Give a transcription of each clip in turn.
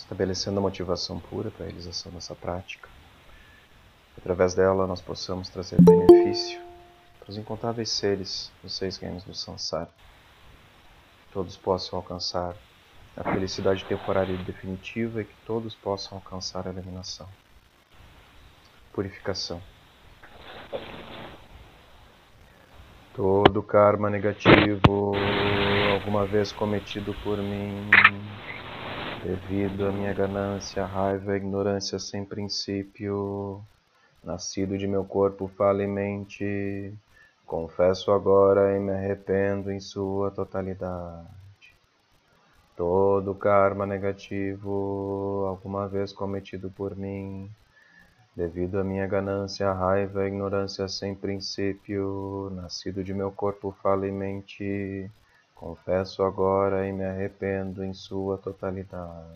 estabelecendo a motivação pura para a realização dessa prática. Através dela, nós possamos trazer benefício para os incontáveis seres dos seis reinos do Sansara. Todos possam alcançar a felicidade temporária e definitiva e que todos possam alcançar a iluminação. Purificação. Todo karma negativo alguma vez cometido por mim, devido à minha ganância, raiva ignorância sem princípio, nascido de meu corpo fala e mente, confesso agora e me arrependo em sua totalidade. Todo karma negativo alguma vez cometido por mim, devido à minha ganância, raiva ignorância sem princípio, nascido de meu corpo fala e mente, confesso agora e me arrependo em sua totalidade.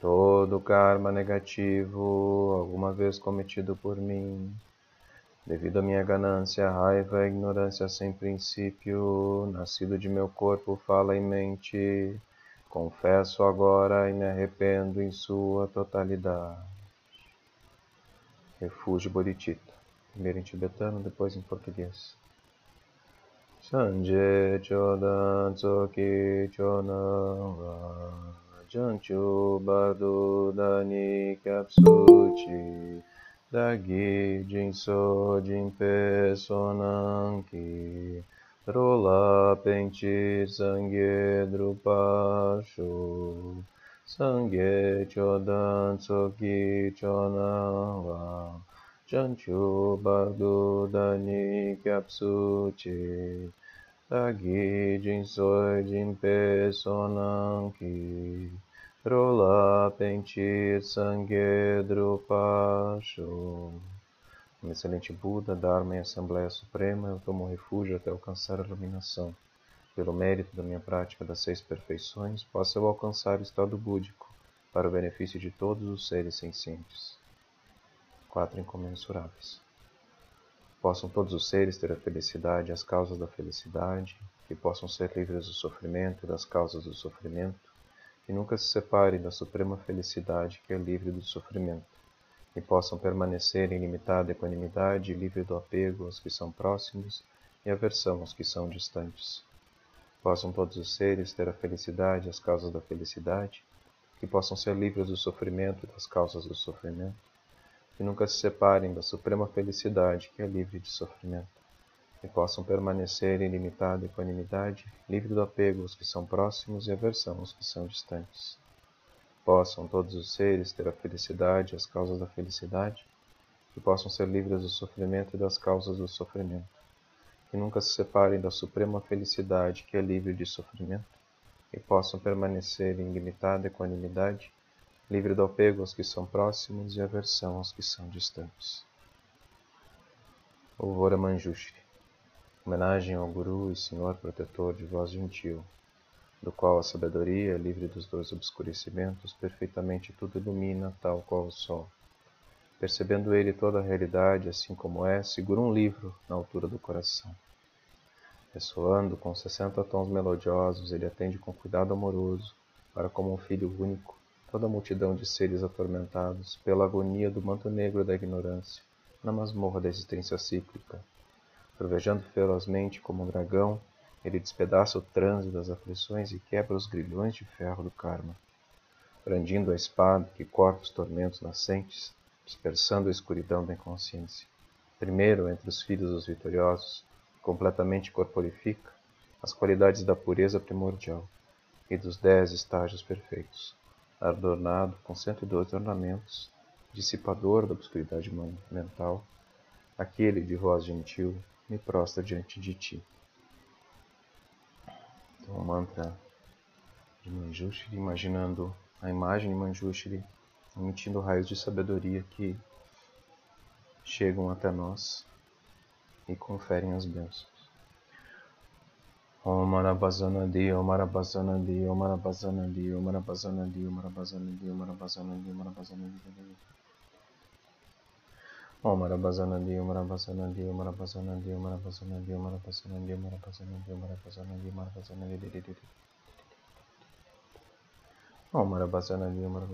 Todo karma negativo alguma vez cometido por mim, devido à minha ganância, raiva e ignorância sem princípio, nascido de meu corpo fala e mente, confesso agora e me arrependo em sua totalidade. Refúgio Bodhicitta. Primeiro em tibetano, depois em português. Sanje Chodan Tsoki Chonan Janchu Bardu Dani Kapsuchi. Dagi Jinso Jinpe Sonanki. Rola Penti Sangye Drupashu Sangye chodan tsoki chonawa Chanchu bardu dani kyapsu chi Dagi jinsoi jinpe sonanki Rola penchir sangye drupasho Um excelente Buda, Dharma e Assembleia Suprema, eu tomo refúgio até alcançar a iluminação pelo mérito da minha prática das seis perfeições, possa eu alcançar o estado búdico, para o benefício de todos os seres sencientes. Quatro incomensuráveis. Possam todos os seres ter a felicidade as causas da felicidade, que possam ser livres do sofrimento e das causas do sofrimento, e nunca se separem da suprema felicidade que é livre do sofrimento, e possam permanecer em limitada equanimidade, livre do apego aos que são próximos e aversão aos que são distantes possam todos os seres ter a felicidade as causas da felicidade, que possam ser livres do sofrimento e das causas do sofrimento, que nunca se separem da suprema felicidade que é livre de sofrimento, que possam permanecer em limitada equanimidade, livre do apego aos que são próximos e aversão aos que são distantes. Possam todos os seres ter a felicidade e as causas da felicidade, que possam ser livres do sofrimento e das causas do sofrimento que nunca se separem da suprema felicidade que é livre de sofrimento, e possam permanecer em limitada equanimidade, livre do apego aos que são próximos e aversão aos que são distantes. Louvor Manjushri, homenagem ao Guru e Senhor protetor de voz gentil, do qual a sabedoria, livre dos dois obscurecimentos, perfeitamente tudo ilumina, tal qual o sol. Percebendo ele toda a realidade assim como é, segura um livro na altura do coração. Ressoando com sessenta tons melodiosos, ele atende com cuidado amoroso, para como um filho único, toda a multidão de seres atormentados pela agonia do manto negro da ignorância, na masmorra da existência cíclica. Trovejando ferozmente como um dragão, ele despedaça o trânsito das aflições e quebra os grilhões de ferro do karma. Brandindo a espada que corta os tormentos nascentes, dispersando a escuridão da inconsciência. Primeiro, entre os filhos dos vitoriosos, completamente corporifica as qualidades da pureza primordial e dos dez estágios perfeitos, adornado com cento e doze ornamentos, dissipador da obscuridade mental, aquele de voz gentil me prostra diante de ti. Então, o mantra de Manjushri, imaginando a imagem de Manjushri emitindo raios de sabedoria que chegam até nós e conferem as bênçãos. Om di omara Marapasonandi, di omara Om di omara Marapasonandi, di omara Om di omara Marapasonandi, di omara Om di omara Marapasonandi, di omara Om di omara Marapasonandi, di omara Om di omara Marapasonandi. di omara Om di omara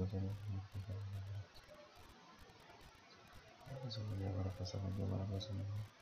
Marapasonandi.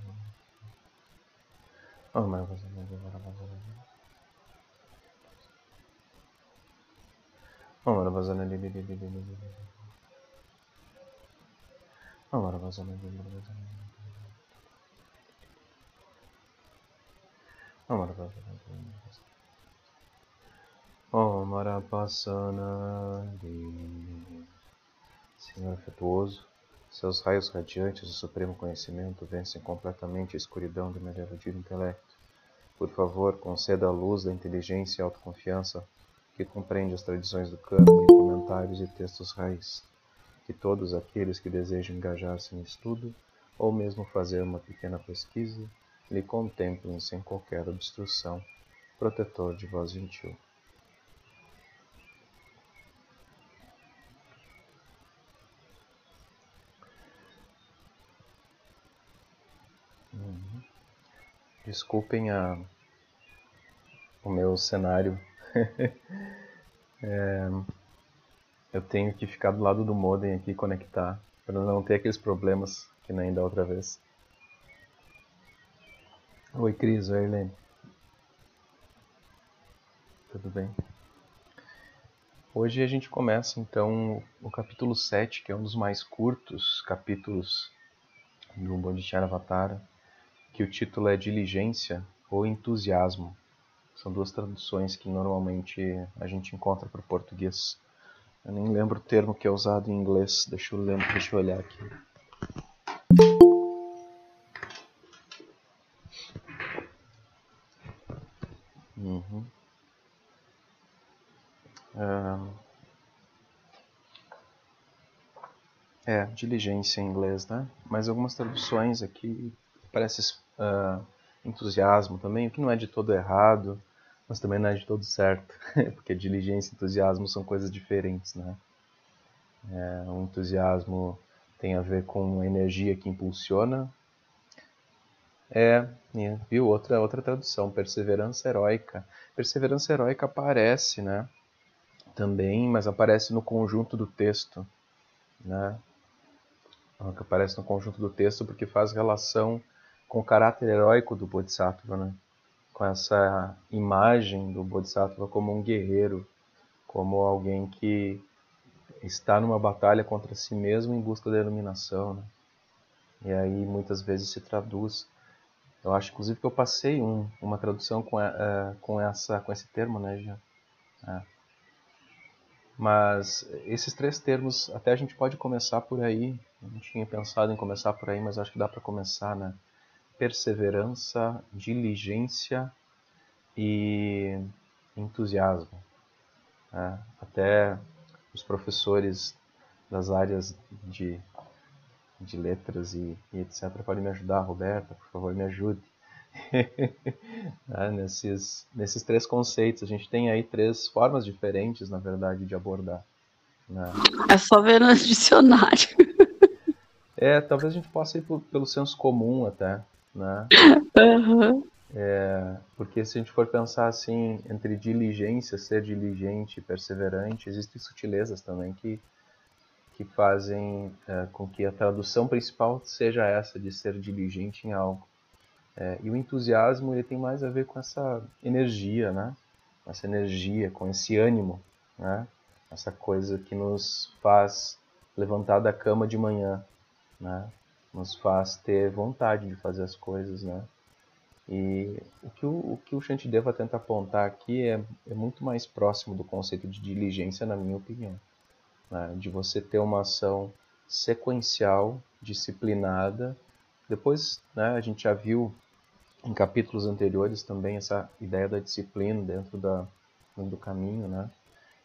Oh, mas você não agora Agora vazando ali, ali, ali, ali, Agora vazando ali, vazando Agora vazando ali, Oh, Marapassana, Senhor afetuoso, seus raios radiantes do supremo conhecimento vencem completamente a escuridão do meu erudido intelecto. Por favor, conceda a luz da inteligência e autoconfiança que compreende as tradições do cânone, comentários e textos raiz. Que todos aqueles que desejam engajar-se em estudo, ou mesmo fazer uma pequena pesquisa, lhe contemplem sem qualquer obstrução. Protetor de voz gentil. Desculpem a, o meu cenário. é, eu tenho que ficar do lado do modem aqui conectar para não ter aqueles problemas que nem da outra vez. Oi Cris, oi Helene. Tudo bem? Hoje a gente começa então o capítulo 7, que é um dos mais curtos capítulos do Bodhiciana Avatara que o título é Diligência ou Entusiasmo. São duas traduções que normalmente a gente encontra para o português. Eu nem lembro o termo que é usado em inglês. Deixa eu, lembro, deixa eu olhar aqui. Uhum. É, é, diligência em inglês, né? Mas algumas traduções aqui parece uh, entusiasmo também, o que não é de todo errado, mas também não é de todo certo, porque diligência e entusiasmo são coisas diferentes, né? É, o entusiasmo tem a ver com a energia que impulsiona. É, viu? Outra, outra tradução, perseverança heróica. Perseverança heróica aparece, né? Também, mas aparece no conjunto do texto, né? Aparece no conjunto do texto porque faz relação com o caráter heróico do Bodhisattva, né? com essa imagem do Bodhisattva como um guerreiro, como alguém que está numa batalha contra si mesmo em busca da iluminação. Né? E aí muitas vezes se traduz. Eu acho, inclusive, que eu passei um, uma tradução com, é, com, essa, com esse termo, né, já. É. Mas esses três termos, até a gente pode começar por aí. Eu não tinha pensado em começar por aí, mas acho que dá para começar, né? Perseverança, diligência e entusiasmo. É, até os professores das áreas de, de letras e, e, etc. podem me ajudar, Roberta, por favor, me ajude. é, nesses, nesses três conceitos, a gente tem aí três formas diferentes, na verdade, de abordar. Né? É só ver no dicionário. é, talvez a gente possa ir por, pelo senso comum até né? Uhum. É, porque se a gente for pensar assim, entre diligência, ser diligente e perseverante, existem sutilezas também que, que fazem é, com que a tradução principal seja essa, de ser diligente em algo. É, e o entusiasmo ele tem mais a ver com essa energia, né? Essa energia, com esse ânimo, né? Essa coisa que nos faz levantar da cama de manhã, né? Nos faz ter vontade de fazer as coisas, né? E o que o, o, que o Shantideva tenta apontar aqui é, é muito mais próximo do conceito de diligência, na minha opinião. Né? De você ter uma ação sequencial, disciplinada. Depois, né, a gente já viu em capítulos anteriores também essa ideia da disciplina dentro da, do caminho, né?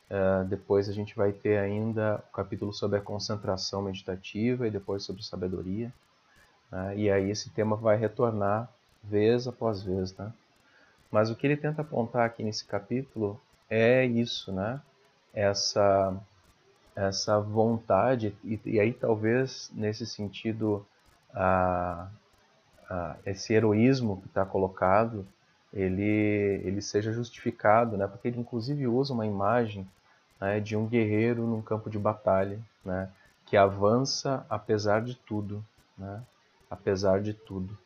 Uh, depois a gente vai ter ainda o capítulo sobre a concentração meditativa e depois sobre sabedoria. Né? E aí esse tema vai retornar vez após vez. Né? Mas o que ele tenta apontar aqui nesse capítulo é isso, né? essa, essa vontade, e, e aí talvez nesse sentido a, esse heroísmo que está colocado ele, ele seja justificado, né? porque ele inclusive usa uma imagem né, de um guerreiro num campo de batalha, né, que avança apesar de tudo, né, apesar de tudo.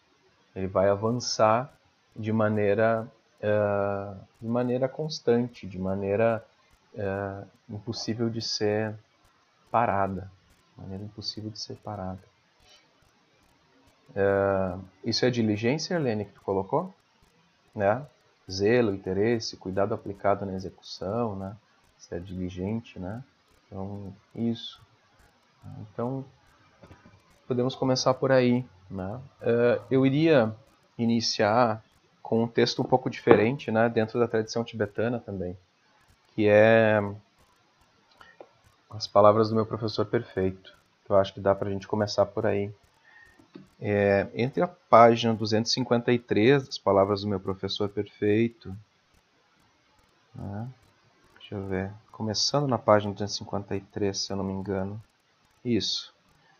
Ele vai avançar de maneira, uh, de maneira constante, de maneira uh, impossível de ser parada, maneira impossível de ser parada. Uh, isso é diligência, Helene, que tu colocou? Né? Zelo, interesse, cuidado aplicado na execução, né? Se é diligente, né? Então, isso. Então, podemos começar por aí, né? Uh, eu iria iniciar com um texto um pouco diferente, né? Dentro da tradição tibetana também, que é as palavras do meu professor perfeito. Eu acho que dá para a gente começar por aí. É, entre a página 253 das palavras do meu professor perfeito, né? Deixa eu ver. Começando na página 253, se eu não me engano. Isso.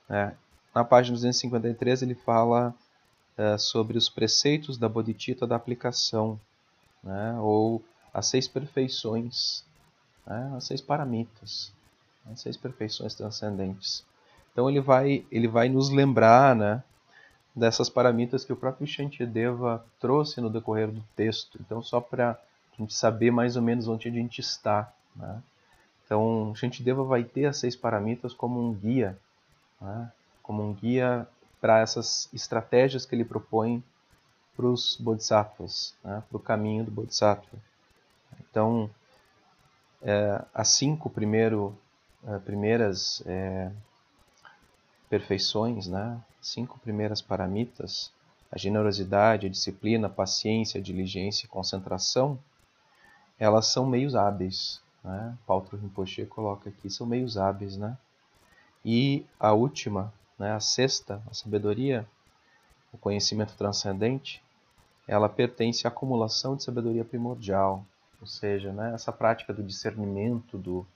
É. Na página 253 ele fala é, sobre os preceitos da Bodhicitta da aplicação, né? ou as seis perfeições, né? as seis paramitas, as seis perfeições transcendentes. Então ele vai, ele vai nos lembrar né, dessas paramitas que o próprio Shantideva trouxe no decorrer do texto. Então, só para a gente saber mais ou menos onde a gente está. Né? Então, Shantideva vai ter as seis paramitas como um guia, né? como um guia para essas estratégias que ele propõe para os bodhisattvas, né? para o caminho do bodhisattva. Então, é, as cinco primeiro, é, primeiras é, perfeições, né? cinco primeiras paramitas, a generosidade, a disciplina, a paciência, a diligência e concentração, elas são meios hábeis. Né? Paulo Rinpoche coloca aqui, são meios hábeis. Né? E a última, né, a sexta, a sabedoria, o conhecimento transcendente, ela pertence à acumulação de sabedoria primordial, ou seja, né, essa prática do discernimento do,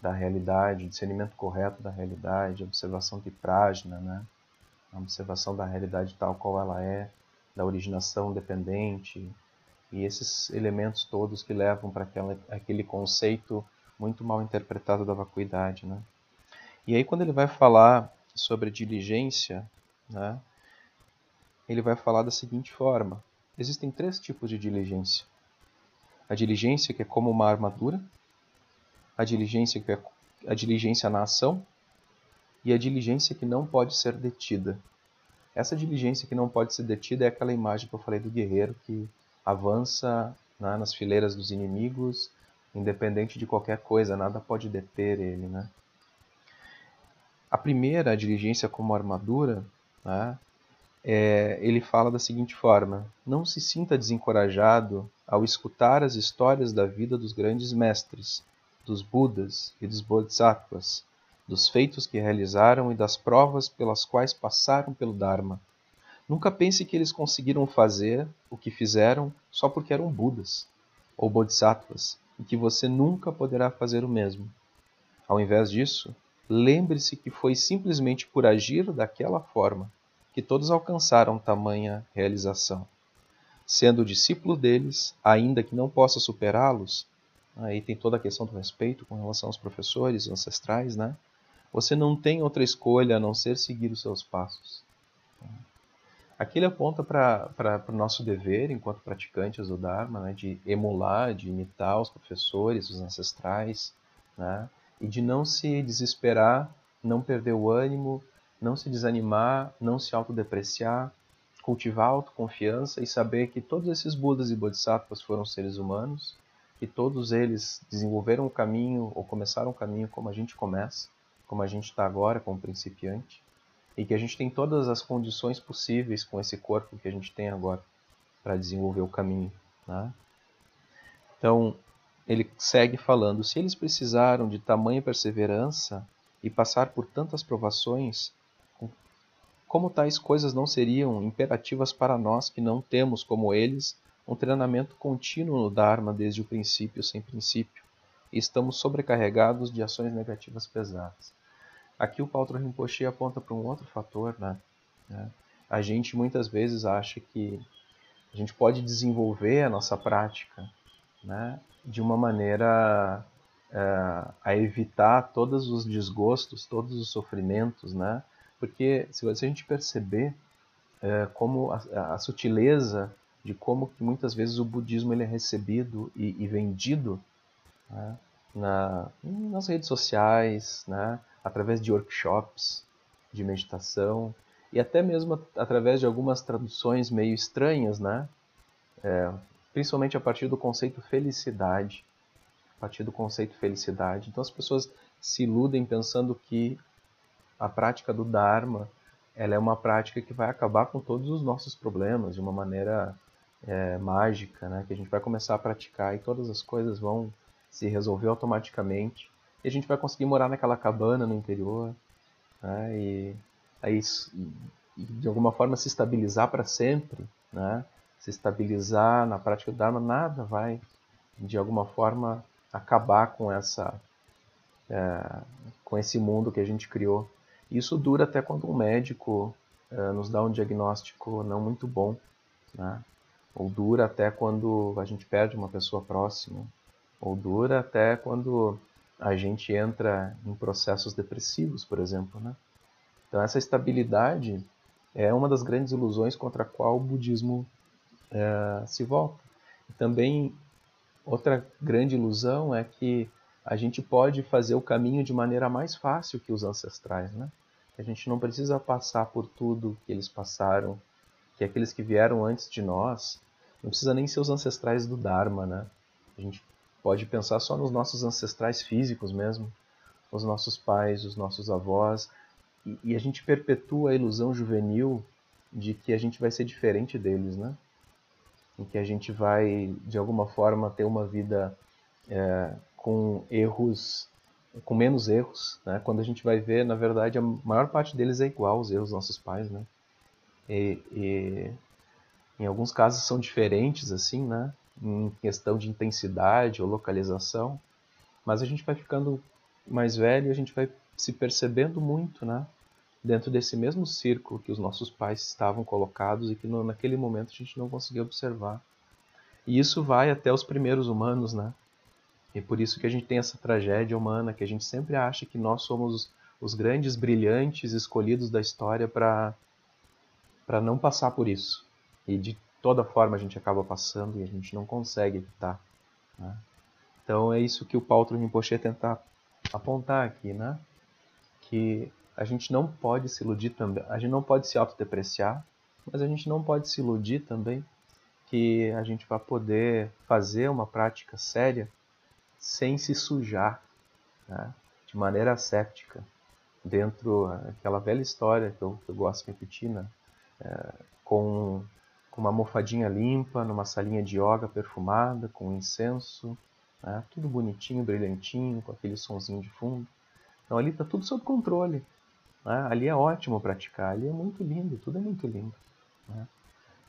da realidade, discernimento correto da realidade, observação de prajna, né, a observação da realidade tal qual ela é, da originação dependente, e esses elementos todos que levam para aquele conceito muito mal interpretado da vacuidade. Né? E aí, quando ele vai falar sobre diligência, né, ele vai falar da seguinte forma: existem três tipos de diligência. A diligência que é como uma armadura, a diligência que é a diligência na ação e a diligência que não pode ser detida. Essa diligência que não pode ser detida é aquela imagem que eu falei do guerreiro que avança né, nas fileiras dos inimigos, independente de qualquer coisa, nada pode deter ele. Né? A primeira, a diligência como armadura, né, é, ele fala da seguinte forma: Não se sinta desencorajado ao escutar as histórias da vida dos grandes mestres, dos Budas e dos Bodhisattvas, dos feitos que realizaram e das provas pelas quais passaram pelo Dharma. Nunca pense que eles conseguiram fazer o que fizeram só porque eram Budas ou Bodhisattvas e que você nunca poderá fazer o mesmo. Ao invés disso, lembre-se que foi simplesmente por agir daquela forma que todos alcançaram tamanha realização. Sendo discípulo deles, ainda que não possa superá-los, aí tem toda a questão do respeito com relação aos professores ancestrais, né? Você não tem outra escolha a não ser seguir os seus passos. Aqui ele aponta para o nosso dever, enquanto praticantes do Dharma, né, de emular, de imitar os professores, os ancestrais, né, e de não se desesperar, não perder o ânimo, não se desanimar, não se autodepreciar, cultivar autoconfiança e saber que todos esses Budas e Bodhisattvas foram seres humanos, que todos eles desenvolveram o caminho ou começaram o caminho como a gente começa, como a gente está agora, como principiante e que a gente tem todas as condições possíveis com esse corpo que a gente tem agora para desenvolver o caminho. Né? Então, ele segue falando: se eles precisaram de tamanha perseverança e passar por tantas provações, como tais coisas não seriam imperativas para nós que não temos, como eles, um treinamento contínuo no Dharma desde o princípio, sem princípio, e estamos sobrecarregados de ações negativas pesadas. Aqui o Paulo Rinpoche aponta para um outro fator, né? A gente muitas vezes acha que a gente pode desenvolver a nossa prática, né? De uma maneira é, a evitar todos os desgostos, todos os sofrimentos, né? Porque se a gente perceber é, como a, a, sutileza de como que muitas vezes o budismo ele é recebido e, e vendido né? Na, nas redes sociais, né? Através de workshops de meditação e até mesmo através de algumas traduções meio estranhas, né? É, principalmente a partir do conceito felicidade, a partir do conceito felicidade. Então as pessoas se iludem pensando que a prática do Dharma ela é uma prática que vai acabar com todos os nossos problemas de uma maneira é, mágica, né? Que a gente vai começar a praticar e todas as coisas vão se resolver automaticamente e a gente vai conseguir morar naquela cabana no interior né? e aí de alguma forma se estabilizar para sempre, né? Se estabilizar na prática do Dharma, nada vai de alguma forma acabar com essa é, com esse mundo que a gente criou. Isso dura até quando um médico é, nos dá um diagnóstico não muito bom, né? Ou dura até quando a gente perde uma pessoa próxima, ou dura até quando a gente entra em processos depressivos, por exemplo. Né? Então, essa estabilidade é uma das grandes ilusões contra a qual o budismo é, se volta. E também, outra grande ilusão é que a gente pode fazer o caminho de maneira mais fácil que os ancestrais. Né? A gente não precisa passar por tudo que eles passaram, que aqueles que vieram antes de nós, não precisa nem ser os ancestrais do Dharma. Né? A gente pode pensar só nos nossos ancestrais físicos mesmo, os nossos pais, os nossos avós, e, e, a gente perpetua a ilusão juvenil de que a gente vai ser diferente deles, né? Em que a gente vai, de alguma forma, ter uma vida é, com erros, com menos erros, né? Quando a gente vai ver, na verdade, a maior parte deles é igual aos erros dos nossos pais, né? E, e em alguns casos são diferentes, assim, né? Em questão de intensidade ou localização, mas a gente vai ficando mais velho a gente vai se percebendo muito, né? Dentro desse mesmo círculo que os nossos pais estavam colocados e que no, naquele momento a gente não conseguia observar. E isso vai até os primeiros humanos, né? E por isso que a gente tem essa tragédia humana, que a gente sempre acha que nós somos os, grandes brilhantes escolhidos da história para para não passar por isso e de toda forma a gente acaba passando e a gente não consegue evitar. Né? Então é isso que o Paulo Rinpoche tenta apontar aqui, né? Que a gente não pode se iludir também, a gente não pode se autodepreciar, mas a gente não pode se iludir também que a gente vai poder fazer uma prática séria sem se sujar, né? de maneira séptica, dentro daquela velha história que eu, que eu gosto de repetir, né? É, com com uma almofadinha limpa, numa salinha de yoga perfumada, com incenso, né? tudo bonitinho, brilhantinho, com aquele sonzinho de fundo. Então ali está tudo sob controle. Né? Ali é ótimo praticar, ali é muito lindo, tudo é muito lindo. Né?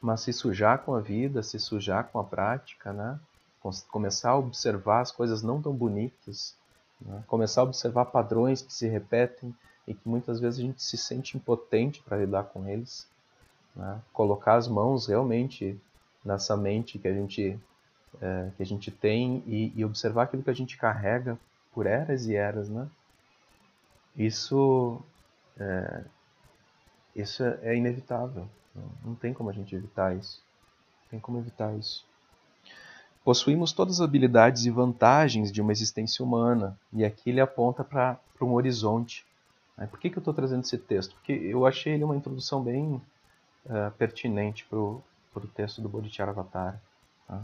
Mas se sujar com a vida, se sujar com a prática, né? começar a observar as coisas não tão bonitas, né? começar a observar padrões que se repetem e que muitas vezes a gente se sente impotente para lidar com eles, né? Colocar as mãos realmente nessa mente que a gente, é, que a gente tem e, e, observar aquilo que a gente carrega por eras e eras. Né? Isso, é, isso é inevitável. Não tem como a gente evitar isso. Não tem como evitar isso. Possuímos todas as habilidades e vantagens de uma existência humana, e aqui ele aponta para um horizonte. Por que, que eu estou trazendo esse texto? Porque eu achei ele uma introdução bem uh, pertinente para o texto do Bodhicharavatar. Tá?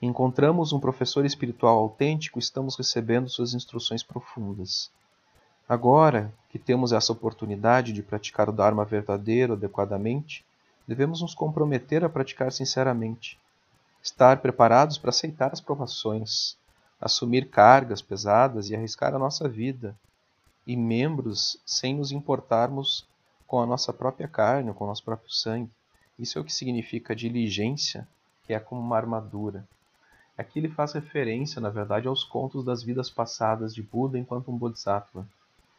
Encontramos um professor espiritual autêntico, estamos recebendo suas instruções profundas. Agora que temos essa oportunidade de praticar o Dharma verdadeiro adequadamente, devemos nos comprometer a praticar sinceramente, estar preparados para aceitar as provações, assumir cargas pesadas e arriscar a nossa vida e membros sem nos importarmos com a nossa própria carne, com o nosso próprio sangue. Isso é o que significa diligência, que é como uma armadura. Aqui ele faz referência, na verdade, aos contos das vidas passadas de Buda enquanto um Bodhisattva.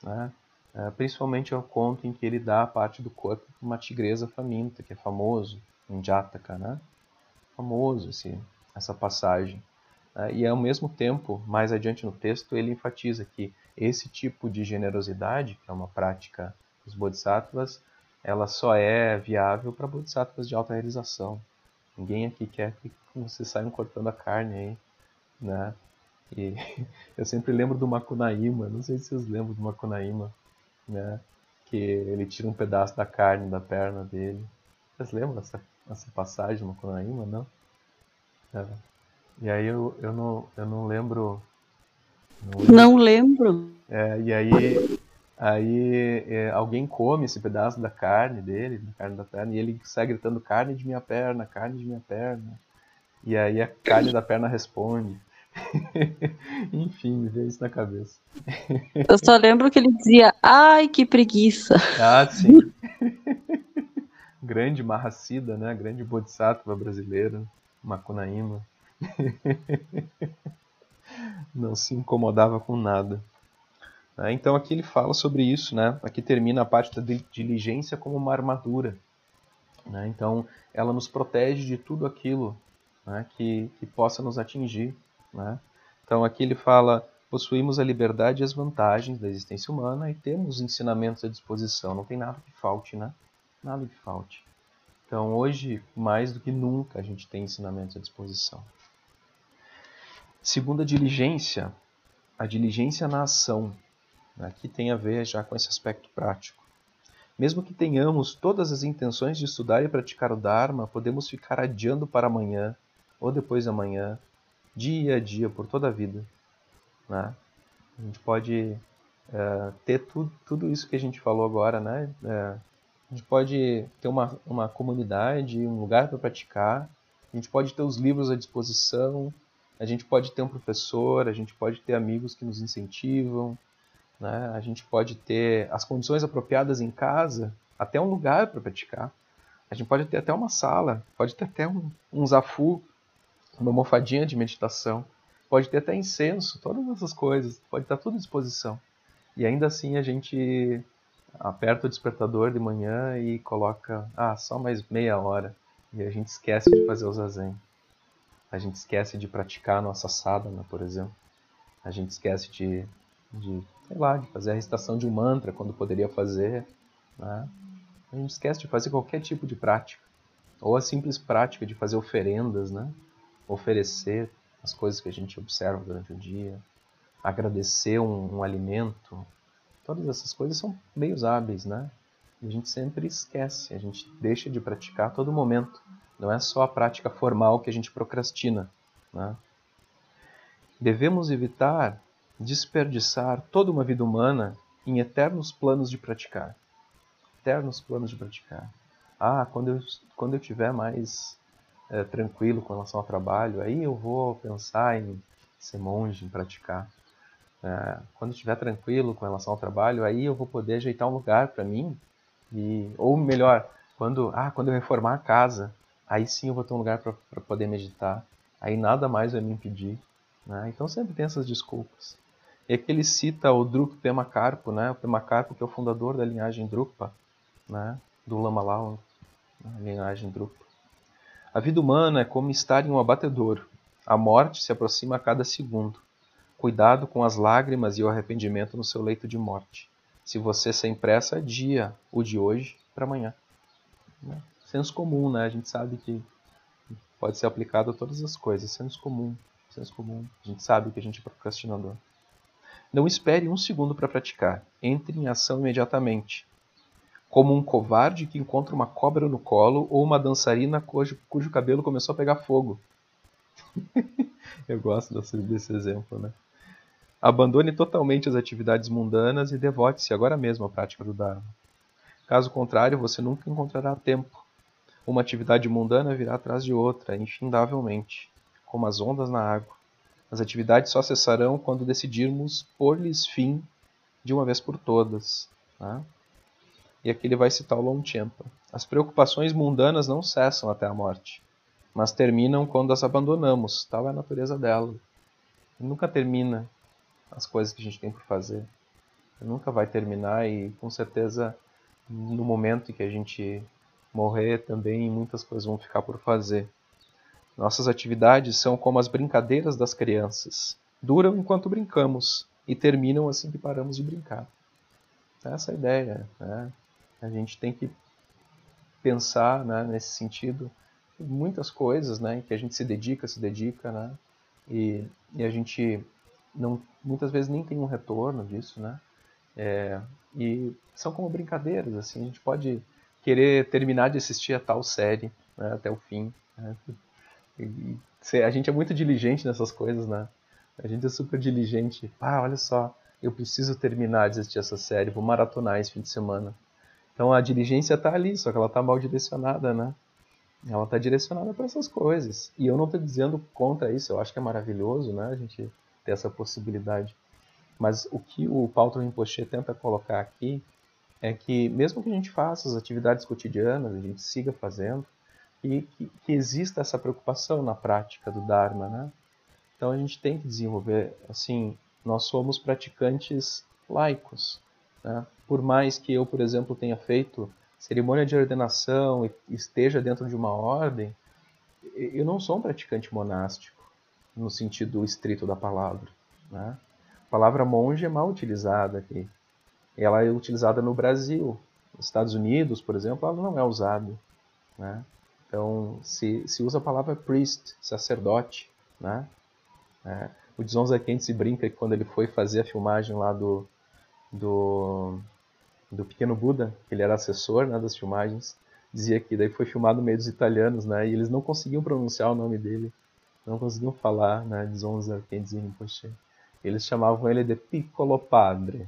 Né? É, principalmente ao conto em que ele dá a parte do corpo para uma tigresa faminta, que é famoso, em Jataka. Né? Famoso esse, essa passagem. É, e ao mesmo tempo, mais adiante no texto, ele enfatiza que esse tipo de generosidade, que é uma prática dos bodhisattvas, ela só é viável para bodhisattvas de alta realização. Ninguém aqui quer que vocês saiam cortando a carne aí, né? E eu sempre lembro do Makunaíma, não sei se vocês lembram do Makunaíma, né? Que ele tira um pedaço da carne da perna dele. Vocês lembram dessa, dessa passagem do Makunaíma, não? É. E aí eu, eu, não, eu não lembro. Não lembro. Não lembro. É, e aí, aí é, alguém come esse pedaço da carne dele, da carne da perna, e ele sai gritando carne de minha perna, carne de minha perna. E aí a carne da perna responde. Enfim, me veio isso na cabeça. Eu só lembro que ele dizia, ai que preguiça. Ah, sim. Grande Mahasida, né? Grande Bodhisattva brasileiro, Macunaíma. Não se incomodava com nada. Né? Então aqui ele fala sobre isso, né? Aqui termina a parte da diligência como uma armadura. Né? Então ela nos protege de tudo aquilo né? que, que possa nos atingir. Né? Então aqui ele fala: possuímos a liberdade e as vantagens da existência humana e temos ensinamentos à disposição. Não tem nada que falte, né? Nada que falte. Então hoje, mais do que nunca, a gente tem ensinamentos à disposição. Segunda diligência, a diligência na ação. Aqui tem a ver já com esse aspecto prático. Mesmo que tenhamos todas as intenções de estudar e praticar o Dharma, podemos ficar adiando para amanhã ou depois de amanhã, dia a dia, por toda a vida. Né? A gente pode é, ter tudo, tudo isso que a gente falou agora, né? É, a gente pode ter uma, uma comunidade, um lugar para praticar, a gente pode ter os livros à disposição, a gente pode ter um professor, a gente pode ter amigos que nos incentivam, né? a gente pode ter as condições apropriadas em casa, até um lugar para praticar. A gente pode ter até uma sala, pode ter até um, um zafu, uma almofadinha de meditação, pode ter até incenso, todas essas coisas, pode estar tudo à disposição. E ainda assim a gente aperta o despertador de manhã e coloca, ah, só mais meia hora, e a gente esquece de fazer o zazen. A gente esquece de praticar a nossa sadhana, por exemplo. A gente esquece de, de, sei lá, de fazer a recitação de um mantra quando poderia fazer. Né? A gente esquece de fazer qualquer tipo de prática. Ou a simples prática de fazer oferendas, né? Oferecer as coisas que a gente observa durante o dia. Agradecer um, um alimento. Todas essas coisas são meios hábeis, né? E a gente sempre esquece, a gente deixa de praticar a todo momento. Não é só a prática formal que a gente procrastina. Né? Devemos evitar desperdiçar toda uma vida humana em eternos planos de praticar. Eternos planos de praticar. Ah, quando eu, quando eu tiver mais é, tranquilo com relação ao trabalho, aí eu vou pensar em ser monge, em praticar. É, quando eu estiver tranquilo com relação ao trabalho, aí eu vou poder ajeitar um lugar para mim. E, ou melhor, quando, ah, quando eu reformar a casa, aí sim eu vou ter um lugar para poder meditar. Aí nada mais vai me impedir. Né? Então sempre tem essas desculpas. E aqui ele cita o Druk Pemakarpo, né? o Pemakarpo que é o fundador da linhagem Drukpa, né? do Lama Lao, né? linhagem Drukpa. A vida humana é como estar em um abatedouro. A morte se aproxima a cada segundo. Cuidado com as lágrimas e o arrependimento no seu leito de morte. Se você sem pressa, dia o de hoje para amanhã. Né? senso comum, né? A gente sabe que pode ser aplicado a todas as coisas. Senso comum, senso comum. A gente sabe que a gente é procrastinador. Não espere um segundo para praticar. Entre em ação imediatamente. Como um covarde que encontra uma cobra no colo ou uma dançarina cujo, cujo cabelo começou a pegar fogo. Eu gosto desse, exemplo, né? Abandone totalmente as atividades mundanas e devote-se agora mesmo à prática do Dharma. Caso contrário, você nunca encontrará tempo uma atividade mundana virá atrás de outra, infindavelmente, como as ondas na água. As atividades só cessarão quando decidirmos pôr-lhes fim de uma vez por todas. Tá? E aqui ele vai citar o Longchenpa. As preocupações mundanas não cessam até a morte, mas terminam quando as abandonamos. Tal é a natureza dela. Nunca termina as coisas que a gente tem por fazer. Nunca vai terminar e com certeza no momento em que a gente morrer também muitas coisas vão ficar por fazer. Nossas atividades são como as brincadeiras das crianças. Duram enquanto brincamos e terminam assim que paramos de brincar. Essa é a ideia. Né? A gente tem que pensar né, nesse sentido muitas coisas né, que a gente se dedica, se dedica, né, e, e a gente não, muitas vezes nem tem um retorno disso, né, é, e são como brincadeiras, assim, a gente pode querer terminar de assistir a tal série né, até o fim. Né, e, a gente é muito diligente nessas coisas, né, a gente é super diligente. Ah, olha só, eu preciso terminar de assistir essa série, vou maratonar esse fim de semana. Então a diligência está ali, só que ela está mal direcionada, né? Ela está direcionada para essas coisas. E eu não estou dizendo contra isso, eu acho que é maravilhoso, né? A gente ter essa possibilidade. Mas o que o Paulo Rinpoche tenta colocar aqui é que, mesmo que a gente faça as atividades cotidianas, a gente siga fazendo, e que, que exista essa preocupação na prática do Dharma, né? Então a gente tem que desenvolver, assim, nós somos praticantes laicos, né? Por mais que eu, por exemplo, tenha feito cerimônia de ordenação e esteja dentro de uma ordem, eu não sou um praticante monástico, no sentido estrito da palavra. Né? A palavra monge é mal utilizada aqui. Ela é utilizada no Brasil. Nos Estados Unidos, por exemplo, ela não é usada. Né? Então, se, se usa a palavra priest, sacerdote. Né? É, o Dzonza Kent se brinca que quando ele foi fazer a filmagem lá do, do do Pequeno Buda, que ele era assessor né, das filmagens, dizia que daí foi filmado no meio dos italianos, né, e eles não conseguiam pronunciar o nome dele, não conseguiam falar, né, Zonza Kenji Rinpoche. Eles chamavam ele de Piccolo Padre,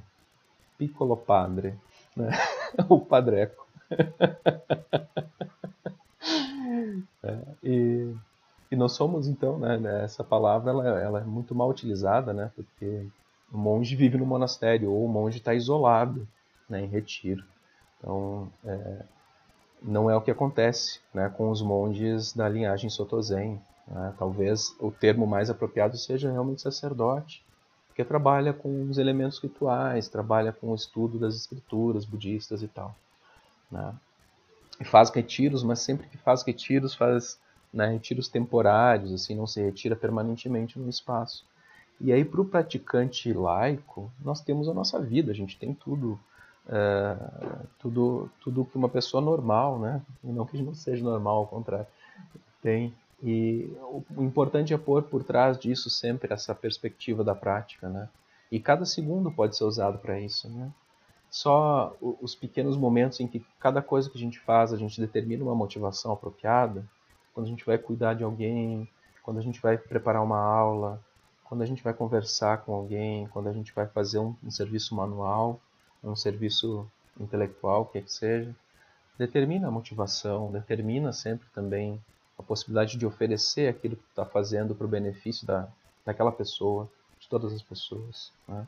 Piccolo Padre, né, o Padreco. é, e, e nós somos então, né, né, essa palavra ela, ela é muito mal utilizada, né, porque o monge vive no monastério ou o monge está isolado né, em retiro. Então, é, não é o que acontece né, com os monges da linhagem Sotozen. Né? Talvez o termo mais apropriado seja realmente sacerdote, porque trabalha com os elementos rituais, trabalha com o estudo das escrituras budistas e tal. Né? Faz retiros, mas sempre que faz retiros, faz né, retiros temporários, assim, não se retira permanentemente no espaço. E aí, para o praticante laico, nós temos a nossa vida, a gente tem tudo é, tudo, tudo que uma pessoa normal, né? Não que não seja normal, ao contrário, tem. E o importante é pôr por trás disso sempre essa perspectiva da prática, né? E cada segundo pode ser usado para isso, né? Só os pequenos momentos em que cada coisa que a gente faz, a gente determina uma motivação apropriada, quando a gente vai cuidar de alguém, quando a gente vai preparar uma aula, quando a gente vai conversar com alguém, quando a gente vai fazer um, um serviço manual, um serviço intelectual, quer que seja, determina a motivação, determina sempre também a possibilidade de oferecer aquilo que está fazendo para o benefício da, daquela pessoa, de todas as pessoas. Né?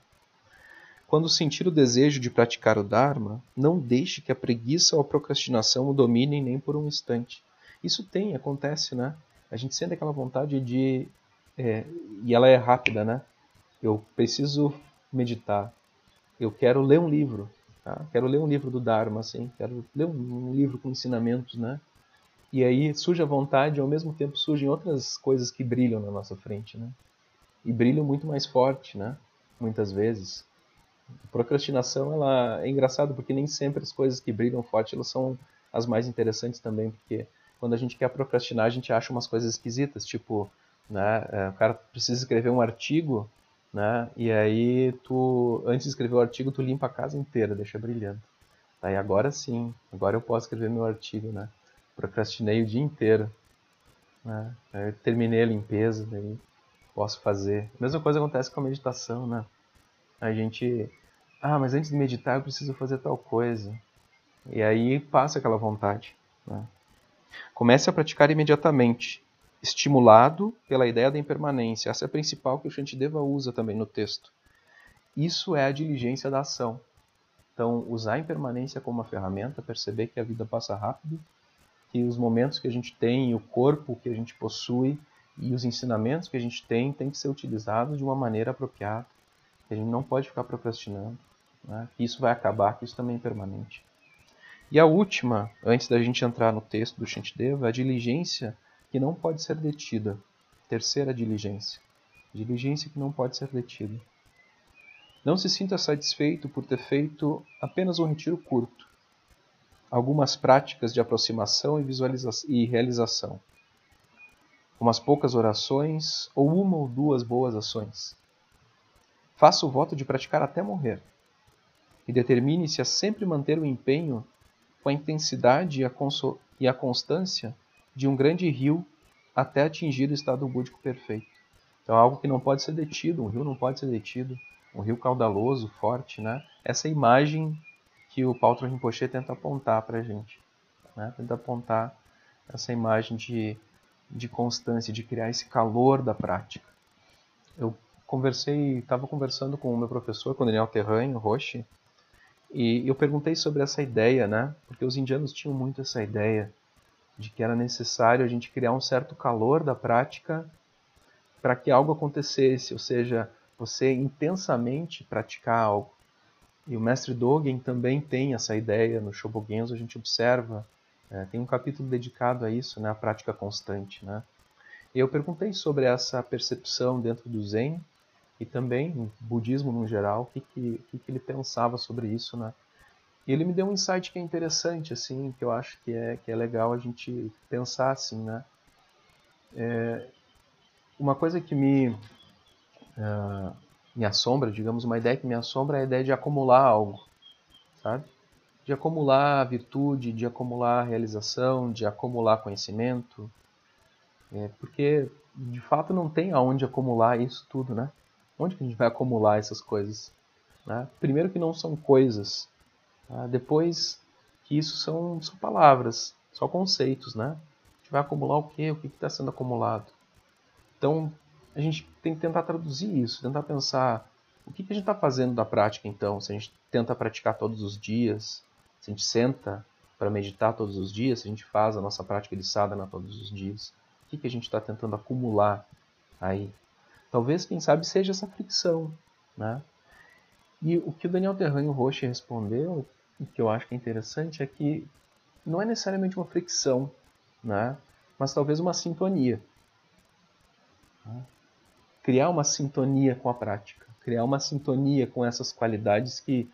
Quando sentir o desejo de praticar o Dharma, não deixe que a preguiça ou a procrastinação o dominem nem por um instante. Isso tem, acontece, né? A gente sente aquela vontade de. É, e ela é rápida, né? Eu preciso meditar, eu quero ler um livro, tá? quero ler um livro do Dharma, assim, quero ler um, um livro com ensinamentos, né? E aí surge a vontade e ao mesmo tempo surgem outras coisas que brilham na nossa frente, né? E brilham muito mais forte, né? Muitas vezes. Procrastinação, ela é engraçado porque nem sempre as coisas que brilham forte, elas são as mais interessantes também, porque quando a gente quer procrastinar, a gente acha umas coisas esquisitas, tipo, né, é, o cara precisa escrever um artigo né? E aí tu, antes de escrever o artigo, tu limpa a casa inteira, deixa brilhando. Aí agora sim, agora eu posso escrever meu artigo, né? Procrastinei o dia inteiro, né? Terminei a limpeza, daí posso fazer. Mesma coisa acontece com a meditação, né? A gente, ah, mas antes de meditar eu preciso fazer tal coisa. E aí passa aquela vontade, né? Comece a praticar imediatamente. estimulado pela ideia da impermanência. Essa é a principal que o Shantideva usa também no texto. Isso é a diligência da ação. Então, usar a impermanência como uma ferramenta, perceber que a vida passa rápido, que os momentos que a gente tem, o corpo que a gente possui e os ensinamentos que a gente tem tem que ser utilizados de uma maneira apropriada. Que a gente não pode ficar procrastinando. Né? Que isso vai acabar, que isso também é permanente. E a última, antes da gente entrar no texto do Shantideva, é a diligência que não pode ser detida. Terceira diligência. Diligência que não pode ser detida. Não se sinta satisfeito por ter feito apenas um retiro curto. Algumas práticas de aproximação e, visualização e realização. Umas poucas orações ou uma ou duas boas ações. Faça o voto de praticar até morrer. E determine-se a sempre manter o empenho com a intensidade e a, e a constância de um grande rio até atingir o estado búdico perfeito. Então, é algo que não pode ser detido, um rio não pode ser detido, um rio caudaloso, forte, né? Essa imagem que o Paulo Rinpoche tenta apontar para a gente, né? Tenta apontar essa imagem de, de constância, de criar esse calor da prática. Eu conversei, estava conversando com o meu professor, com o Daniel Terranho, Roche, e eu perguntei sobre essa ideia, né? Porque os indianos tinham muito essa ideia de que era necessário a gente criar um certo calor da prática para que algo acontecesse, ou seja, você intensamente praticar algo. E o mestre Dogen também tem essa ideia no Shobogenzo, a gente observa, é, tem um capítulo dedicado a isso, né, a prática constante. Né? E eu perguntei sobre essa percepção dentro do Zen e também budismo no geral, o que, que, que, que ele pensava sobre isso, né? E ele me deu um insight que é interessante, assim, que eu acho que é, que é legal a gente pensar assim, né? É, uma coisa que me, uh, me assombra, digamos, uma ideia que me assombra é a ideia de acumular algo, sabe? De acumular virtude, de acumular realização, de acumular conhecimento, é, porque de fato não tem aonde acumular isso tudo, né? Onde que a gente vai acumular essas coisas? Né? Primeiro que não são coisas, Tá? Depois que isso são, são palavras, só conceitos, né? A gente vai acumular o quê? O que está sendo acumulado? Então, a gente tem que tentar traduzir isso, tentar pensar o que, que a gente está fazendo da prática então? Se a gente tenta praticar todos os dias, se a gente senta para meditar todos os dias, se a gente faz a nossa prática de sadhana todos os dias, o que, que a gente está tentando acumular aí? Talvez, quem sabe, seja essa fricção, né? E o que o Daniel Terranho Roche respondeu o que eu acho que é interessante é que não é necessariamente uma fricção, né? mas talvez uma sintonia. Né? Criar uma sintonia com a prática, criar uma sintonia com essas qualidades que,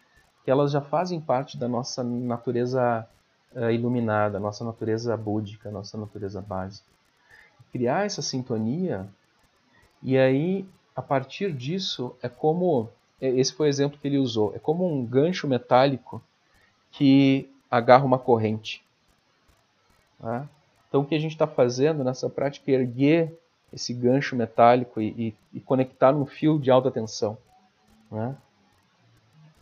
que elas já fazem parte da nossa natureza uh, iluminada, nossa natureza búdica, nossa natureza básica. Criar essa sintonia e aí, a partir disso, é como. Esse foi o exemplo que ele usou. É como um gancho metálico que agarra uma corrente. Tá? Então, o que a gente está fazendo nessa prática é erguer esse gancho metálico e, e, e conectar num fio de alta tensão. Né?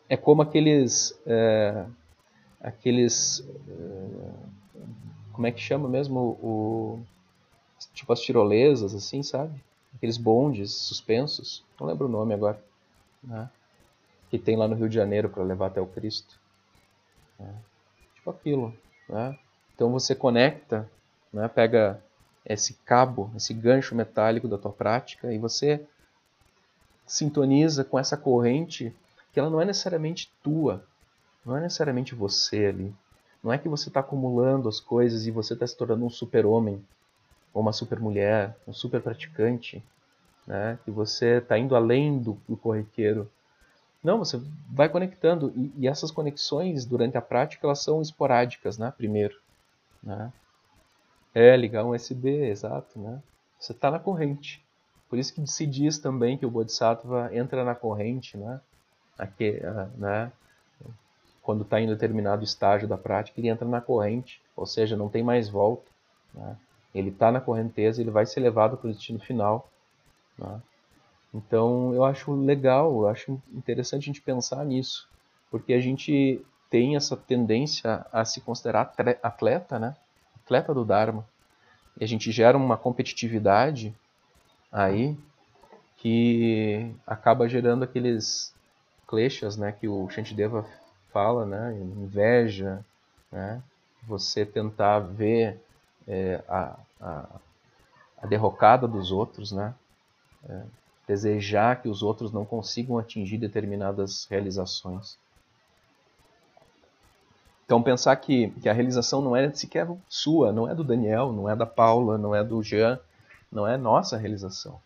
É como aqueles. É, aqueles. É, como é que chama mesmo? O, tipo as tirolesas, assim, sabe? Aqueles bondes suspensos. Não lembro o nome agora. Né? Que tem lá no Rio de Janeiro para levar até o Cristo. Né? Tipo aquilo. Né? Então você conecta, né? pega esse cabo, esse gancho metálico da tua prática e você sintoniza com essa corrente que ela não é necessariamente tua, não é necessariamente você ali. Não é que você está acumulando as coisas e você está se tornando um super-homem, ou uma super-mulher, um super-praticante, né? que você está indo além do, do corriqueiro não, você vai conectando e, e, essas conexões durante a prática elas são esporádicas, né? Primeiro, né? É ligar um USB, exato, né? Você está na corrente. Por isso que se diz também que o Bodhisattva entra na corrente, né? Aqui, né? Quando está em determinado estágio da prática, ele entra na corrente, ou seja, não tem mais volta. Né? Ele está na correnteza, ele vai ser levado para o destino final. Né? Então eu acho legal, eu acho interessante a gente pensar nisso, porque a gente tem essa tendência a se considerar atleta, né? Atleta do Dharma. E a gente gera uma competitividade aí que acaba gerando aqueles kleshas, né, que o Shantideva fala, né, inveja, né, você tentar ver é, a, a, a, derrocada dos outros, né, é, desejar que os outros não consigam atingir determinadas realizações. Então pensar que, que a realização não é sequer sua, não é do Daniel, não é da Paula, não é do Jean, não é nossa realização.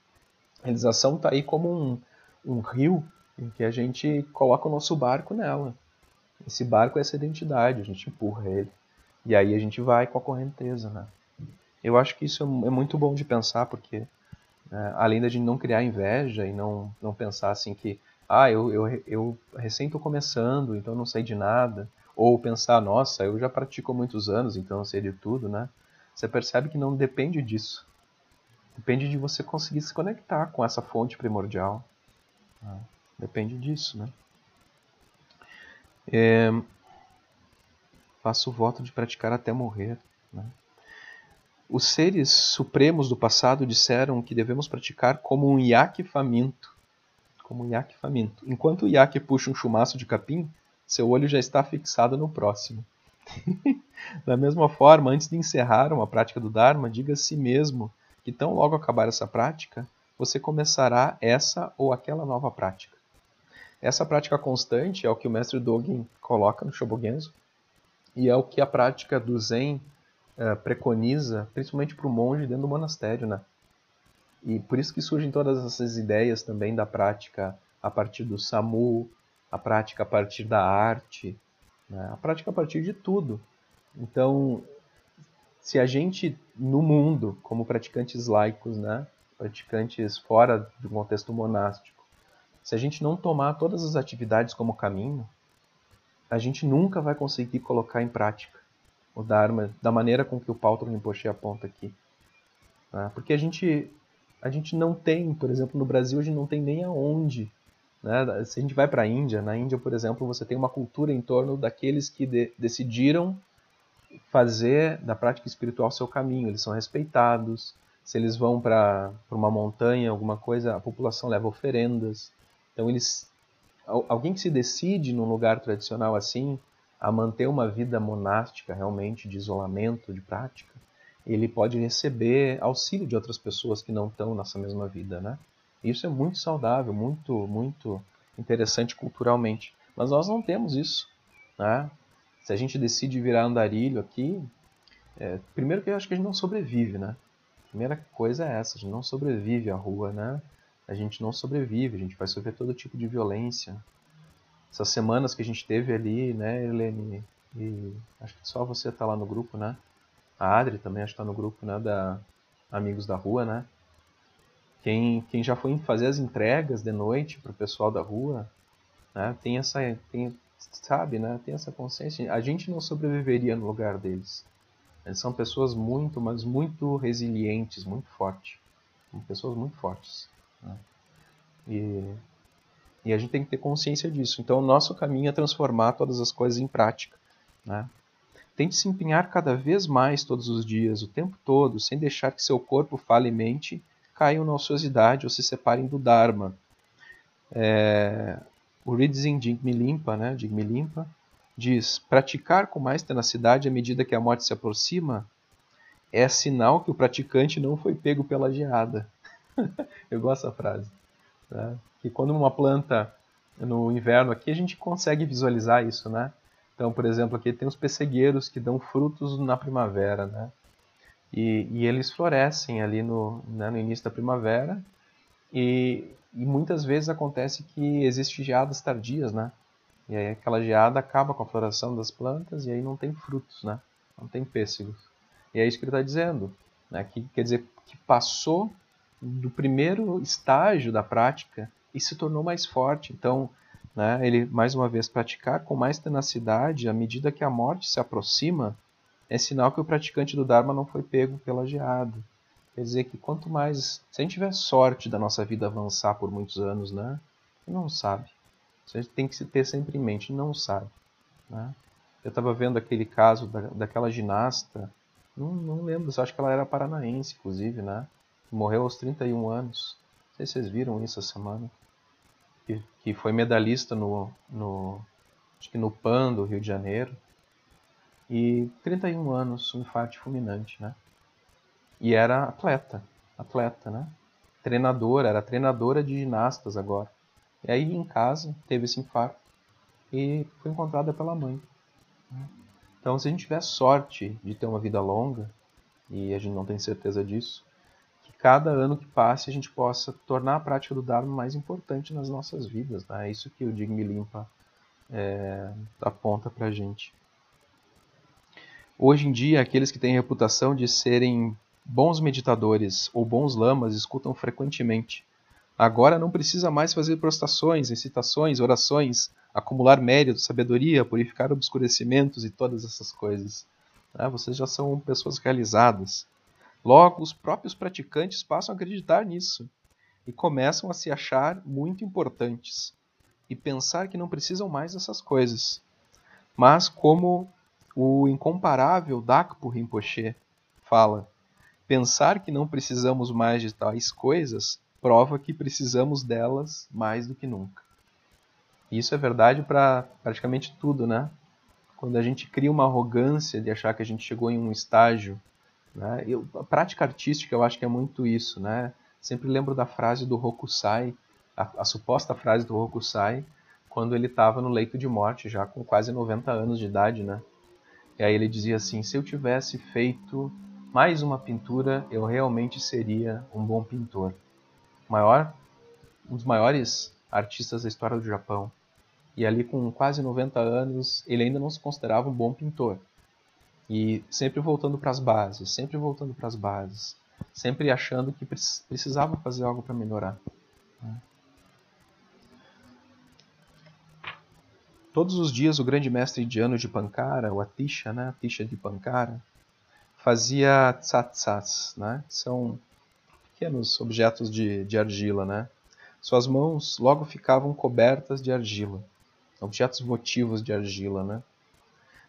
A realização está aí como um, um rio em que a gente coloca o nosso barco nela. Esse barco é essa identidade, a gente empurra ele. E aí a gente vai com a correnteza, né? Eu acho que isso é, é muito bom de pensar, porque né, além da gente não criar inveja e não, não pensar assim que, ah, eu, eu, eu recém estou começando, então não sei de nada, ou pensar, nossa, eu já pratico há muitos anos, então eu sei de tudo, né? Você percebe que não depende disso. Depende de você conseguir se conectar com essa fonte primordial. Né? Depende disso, né? É... Faço o voto de praticar até morrer. Né? Os seres supremos do passado disseram que devemos praticar como um iaque faminto. Como um iaque faminto. Enquanto o iaque puxa um chumaço de capim, seu olho já está fixado no próximo. da mesma forma, antes de encerrar uma prática do Dharma, diga a si mesmo que tão logo acabar essa prática, você começará essa ou aquela nova prática. Essa prática constante é o que o mestre Dogen coloca no Shobogenzo e é o que a prática do Zen uh, preconiza, principalmente para o monge dentro do monastério, né? E por isso que surgem todas essas ideias também da prática a partir do Samu, a prática a partir da arte, né? a prática a partir de tudo. Então, se a gente no mundo, como praticantes laicos, né, praticantes fora do contexto monástico, se a gente não tomar todas as atividades como caminho, a gente nunca vai conseguir colocar em prática o Dharma da maneira com que o Paulo Rinpoche aponta aqui. Né? Porque a gente, a gente não tem, por exemplo, no Brasil, a gente não tem nem aonde né? Se a gente vai para a Índia, na Índia, por exemplo, você tem uma cultura em torno daqueles que de decidiram fazer da prática espiritual seu caminho. Eles são respeitados. Se eles vão para uma montanha, alguma coisa, a população leva oferendas. Então eles, alguém que se decide num lugar tradicional assim a manter uma vida monástica realmente de isolamento, de prática, ele pode receber auxílio de outras pessoas que não estão nessa mesma vida, né? Isso é muito saudável, muito, muito interessante culturalmente. Mas nós não temos isso. Né? Se a gente decide virar andarilho aqui, é, primeiro que eu acho que a gente não sobrevive, né? Primeira coisa é essa, a gente não sobrevive à rua, né? A gente não sobrevive, a gente vai sofrer todo tipo de violência. Essas semanas que a gente teve ali, né, Helene? E acho que só você tá lá no grupo, né? A Adri também acho que tá no grupo, né, da Amigos da Rua, né? Quem, quem já foi fazer as entregas de noite para o pessoal da rua, né, tem essa, tem, sabe, né, tem essa consciência. A gente não sobreviveria no lugar deles. Eles são pessoas muito, mas muito resilientes, muito fortes. Pessoas muito fortes. Né? E, e a gente tem que ter consciência disso. Então, o nosso caminho é transformar todas as coisas em prática. Né? Tente se empenhar cada vez mais todos os dias, o tempo todo, sem deixar que seu corpo fale e mente caiam na ociosidade ou se separem do Dharma. É, o Ridzin Jigme Limpa, né, Jigme Limpa, diz: praticar com mais tenacidade à medida que a morte se aproxima é sinal que o praticante não foi pego pela geada. Eu gosto dessa frase. Né? Que quando uma planta no inverno aqui a gente consegue visualizar isso, né? Então, por exemplo, aqui tem os pessegueiros que dão frutos na primavera, né? E, e eles florescem ali no, né, no início da primavera e, e, muitas vezes acontece que existe geadas tardias, né? E aí aquela geada acaba com a floração das plantas e aí não tem frutos, né? Não tem pêssegos. E é isso que ele está dizendo, né? Que quer dizer que passou do primeiro estágio da prática e se tornou mais forte. Então, né, ele mais uma vez praticar com mais tenacidade à medida que a morte se aproxima é sinal que o praticante do Dharma não foi pego pela geada. Quer dizer que quanto mais. Se a gente tiver sorte da nossa vida avançar por muitos anos, né? Não sabe. A gente tem que se ter sempre em mente, não sabe. Né? Eu estava vendo aquele caso da, daquela ginasta Não, não lembro, acho que ela era paranaense, inclusive, né? Morreu aos 31 anos. Não sei se vocês viram isso essa semana. Que, que foi medalhista no, no, acho que no PAN do Rio de Janeiro. E 31 anos, um infarto fulminante, né? E era atleta, atleta, né? Treinadora, era treinadora de ginastas agora. E aí em casa teve esse infarto e foi encontrada pela mãe. Então, se a gente tiver sorte de ter uma vida longa, e a gente não tem certeza disso, cada ano que passe a gente possa tornar a prática do Dharma mais importante nas nossas vidas. Né? É isso que o Digme Limpa é, aponta para a gente. Hoje em dia, aqueles que têm reputação de serem bons meditadores ou bons lamas escutam frequentemente. Agora não precisa mais fazer prostrações, incitações, orações, acumular mérito, sabedoria, purificar obscurecimentos e todas essas coisas. Né? Vocês já são pessoas realizadas. Logo, os próprios praticantes passam a acreditar nisso e começam a se achar muito importantes e pensar que não precisam mais dessas coisas. Mas, como o incomparável Dakpo Rinpoche fala, pensar que não precisamos mais de tais coisas prova que precisamos delas mais do que nunca. Isso é verdade para praticamente tudo, né? Quando a gente cria uma arrogância de achar que a gente chegou em um estágio, né? Eu, a prática artística eu acho que é muito isso, né? Sempre lembro da frase do Hokusai, a, a suposta frase do Hokusai, quando ele estava no leito de morte, já com quase 90 anos de idade, né? E aí ele dizia assim: se eu tivesse feito mais uma pintura, eu realmente seria um bom pintor. Maior, um dos maiores artistas da história do Japão. E ali com quase 90 anos, ele ainda não se considerava um bom pintor. E sempre voltando para as bases, sempre voltando para as bases, sempre achando que precisava fazer algo para melhorar. Né? Todos os dias o grande mestre indiano de Pankara, o Atisha, né, Atisha de Pankara, fazia tsatsats, né, são pequenos objetos de, de argila, né, suas mãos logo ficavam cobertas de argila, objetos votivos de argila, né?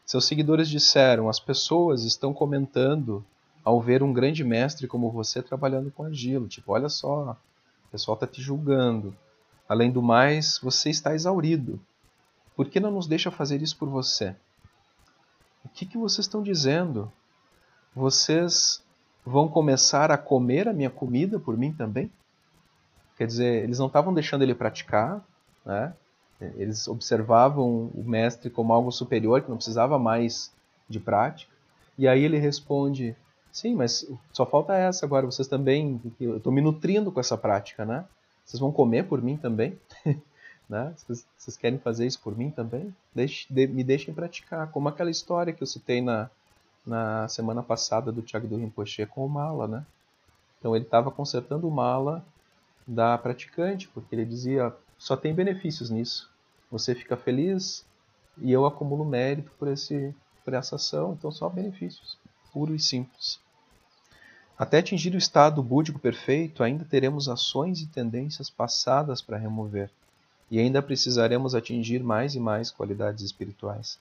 Seus seguidores disseram: as pessoas estão comentando ao ver um grande mestre como você trabalhando com argila. Tipo, olha só, o pessoal está te julgando. Além do mais, você está exaurido. Por que não nos deixa fazer isso por você? O que, que vocês estão dizendo? Vocês vão começar a comer a minha comida por mim também? Quer dizer, eles não estavam deixando ele praticar, né? Eles observavam o mestre como algo superior, que não precisava mais de prática. E aí ele responde: Sim, mas só falta essa agora. Vocês também. Eu estou me nutrindo com essa prática, né? Vocês vão comer por mim também? né? Vocês, vocês, querem fazer isso por mim também? Deixe, de, me deixem praticar. Como aquela história que eu citei na, na semana passada do Tiago do Rinpoche com o Mala, né? Então ele estava consertando o Mala da praticante, porque ele dizia: só tem benefícios nisso. Você fica feliz e eu acumulo mérito por, esse, por essa ação, então só benefícios, puro e simples. Até atingir o estado búdico perfeito, ainda teremos ações e tendências passadas para remover, e ainda precisaremos atingir mais e mais qualidades espirituais.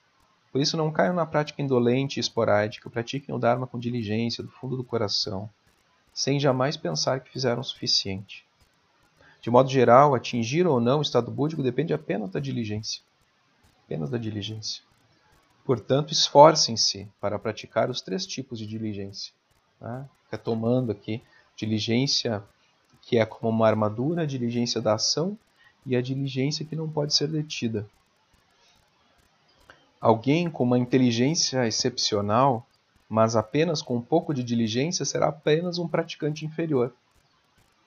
Por isso, não caiam na prática indolente e esporádica, pratiquem o Dharma com diligência, do fundo do coração, sem jamais pensar que fizeram o suficiente. De modo geral, atingir ou não o estado búdico depende apenas da diligência. Apenas da diligência. Portanto, esforcem-se para praticar os três tipos de diligência. Tá? Tomando aqui diligência que é como uma armadura, a diligência da ação e a diligência que não pode ser detida. Alguém com uma inteligência excepcional, mas apenas com um pouco de diligência, será apenas um praticante inferior.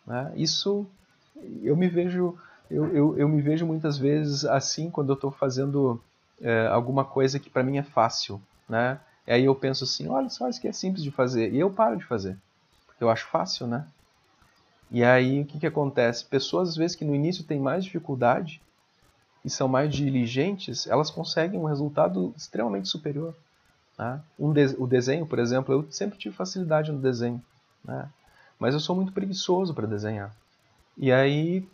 Né? Isso eu me vejo eu, eu, eu me vejo muitas vezes assim quando eu estou fazendo é, alguma coisa que para mim é fácil, né? E aí eu penso assim, olha só, isso que é simples de fazer. E eu paro de fazer, porque eu acho fácil, né? E aí o que, que acontece? Pessoas às vezes que no início têm mais dificuldade e são mais diligentes, elas conseguem um resultado extremamente superior. Né? Um de o desenho, por exemplo, eu sempre tive facilidade no desenho, né? mas eu sou muito preguiçoso para desenhar. E aí,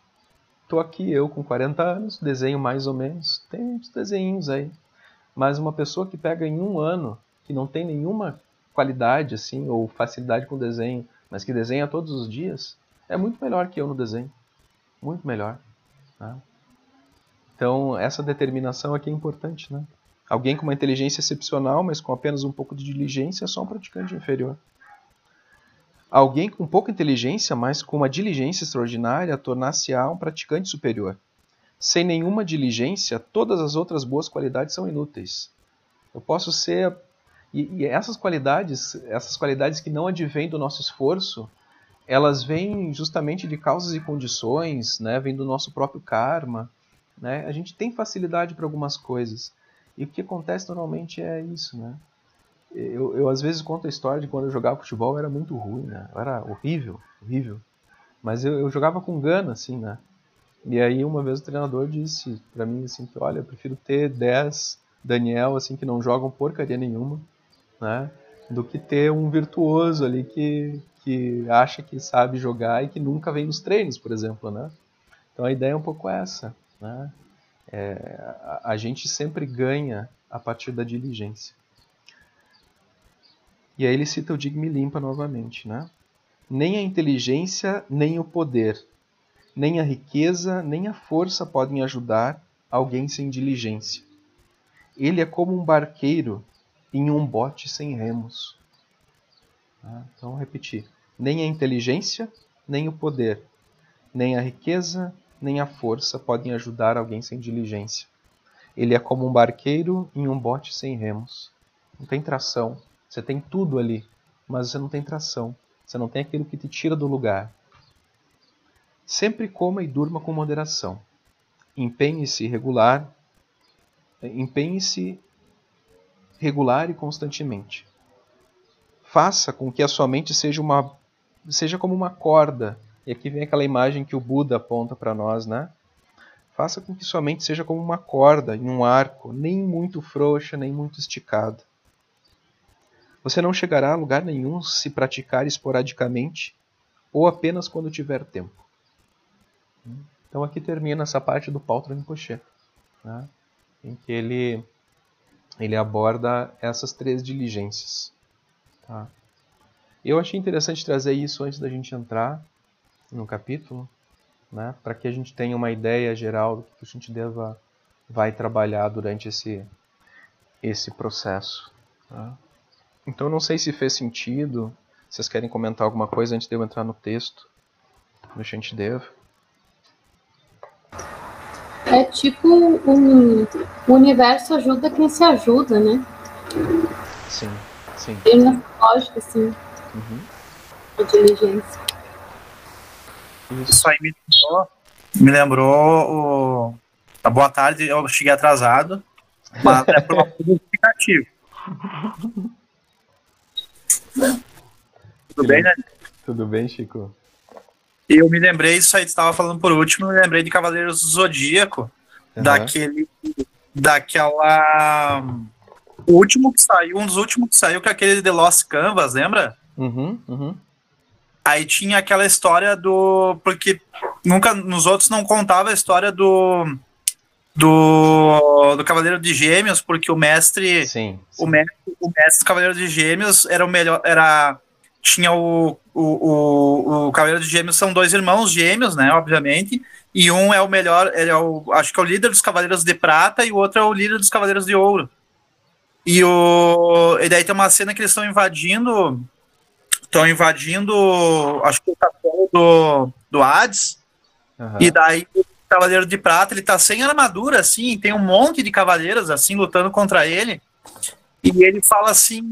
tô aqui eu com 40 anos, desenho mais ou menos, tem uns desenhos aí. Mas uma pessoa que pega em um ano, que não tem nenhuma qualidade, assim, ou facilidade com desenho, mas que desenha todos os dias, é muito melhor que eu no desenho. Muito melhor. Né? Então, essa determinação aqui é importante, né? Alguém com uma inteligência excepcional, mas com apenas um pouco de diligência, é só um praticante inferior. Alguém com pouca inteligência, mas com uma diligência extraordinária, tornar-se-á um praticante superior. Sem nenhuma diligência, todas as outras boas qualidades são inúteis. Eu posso ser e, e, essas qualidades, essas qualidades que não advêm do nosso esforço, elas vêm justamente de causas e condições, né? Vêm do nosso próprio karma, né? A gente tem facilidade para algumas coisas e o que acontece normalmente é isso, né? Eu, eu às vezes conto a história de quando eu jogava futebol era muito ruim, né? Era horrível, horrível. Mas eu, eu jogava com gana, assim, né? E aí uma vez o treinador disse para mim assim que olha, eu prefiro ter 10 Daniel assim que não jogam porcaria nenhuma né? Do que ter um virtuoso ali que, que acha que sabe jogar e que nunca vem nos treinos, por exemplo, né? Então a ideia é um pouco essa, né? É, a, a gente sempre ganha a partir da diligência. E aí ele cita o Digme Limpa novamente, né? Nem a inteligência, nem o poder, nem a riqueza, nem a força podem ajudar alguém sem diligência. Ele é como um barqueiro em um bote sem remos. Tá? Então, repetir: nem a inteligência, nem o poder, nem a riqueza, nem a força podem ajudar alguém sem diligência. Ele é como um barqueiro em um bote sem remos. Não tem tração. Você tem tudo ali, mas você não tem tração. Você não tem aquilo que te tira do lugar. Sempre coma e durma com moderação. Empenhe-se regular, empenhe-se regular e constantemente. Faça com que a sua mente seja uma seja como uma corda. E aqui vem aquela imagem que o Buda aponta para nós, né? Faça com que sua mente seja como uma corda em um arco, nem muito frouxa, nem muito esticada. Você não chegará a lugar nenhum se praticar esporadicamente ou apenas quando tiver tempo. Então aqui termina essa parte do Paulo Rinpoche, né? em que ele ele aborda essas três diligências. Tá? Eu achei interessante trazer isso antes da gente entrar no capítulo, né, para que a gente tenha uma ideia geral do que a gente deva vai trabalhar durante esse esse processo. Tá? Então não sei se fez sentido. Vocês querem comentar alguma coisa antes de eu entrar no texto do Shantidev? É tipo um, o universo ajuda quem se ajuda, né? Sim, sim. Tem uma lógica, assim. Uhum. A diligência. Isso aí me lembrou, me lembrou o. A boa tarde, eu cheguei atrasado, mas é por uma significativo. Tudo bem, né? Tudo bem, Chico? Eu me lembrei, isso aí que estava falando por último, me lembrei de Cavaleiros do Zodíaco, uhum. daquele. daquela. O último que saiu, um dos últimos que saiu, que é aquele de The Lost Canvas, lembra? Uhum, uhum. Aí tinha aquela história do. Porque nunca nos outros não contava a história do. Do, do Cavaleiro de Gêmeos, porque o mestre, sim, sim. O mestre. O mestre do Cavaleiro de Gêmeos era o melhor. Era, tinha o, o, o, o Cavaleiro de Gêmeos são dois irmãos gêmeos, né? Obviamente. E um é o melhor, ele é o, acho que é o líder dos Cavaleiros de Prata, e o outro é o líder dos Cavaleiros de Ouro. E, o, e daí tem uma cena que eles estão invadindo. Estão invadindo, acho que o castelo do, do Hades. Uhum. E daí Cavaleiro de Prata, ele tá sem armadura, assim, tem um monte de cavaleiros, assim, lutando contra ele. E ele fala assim.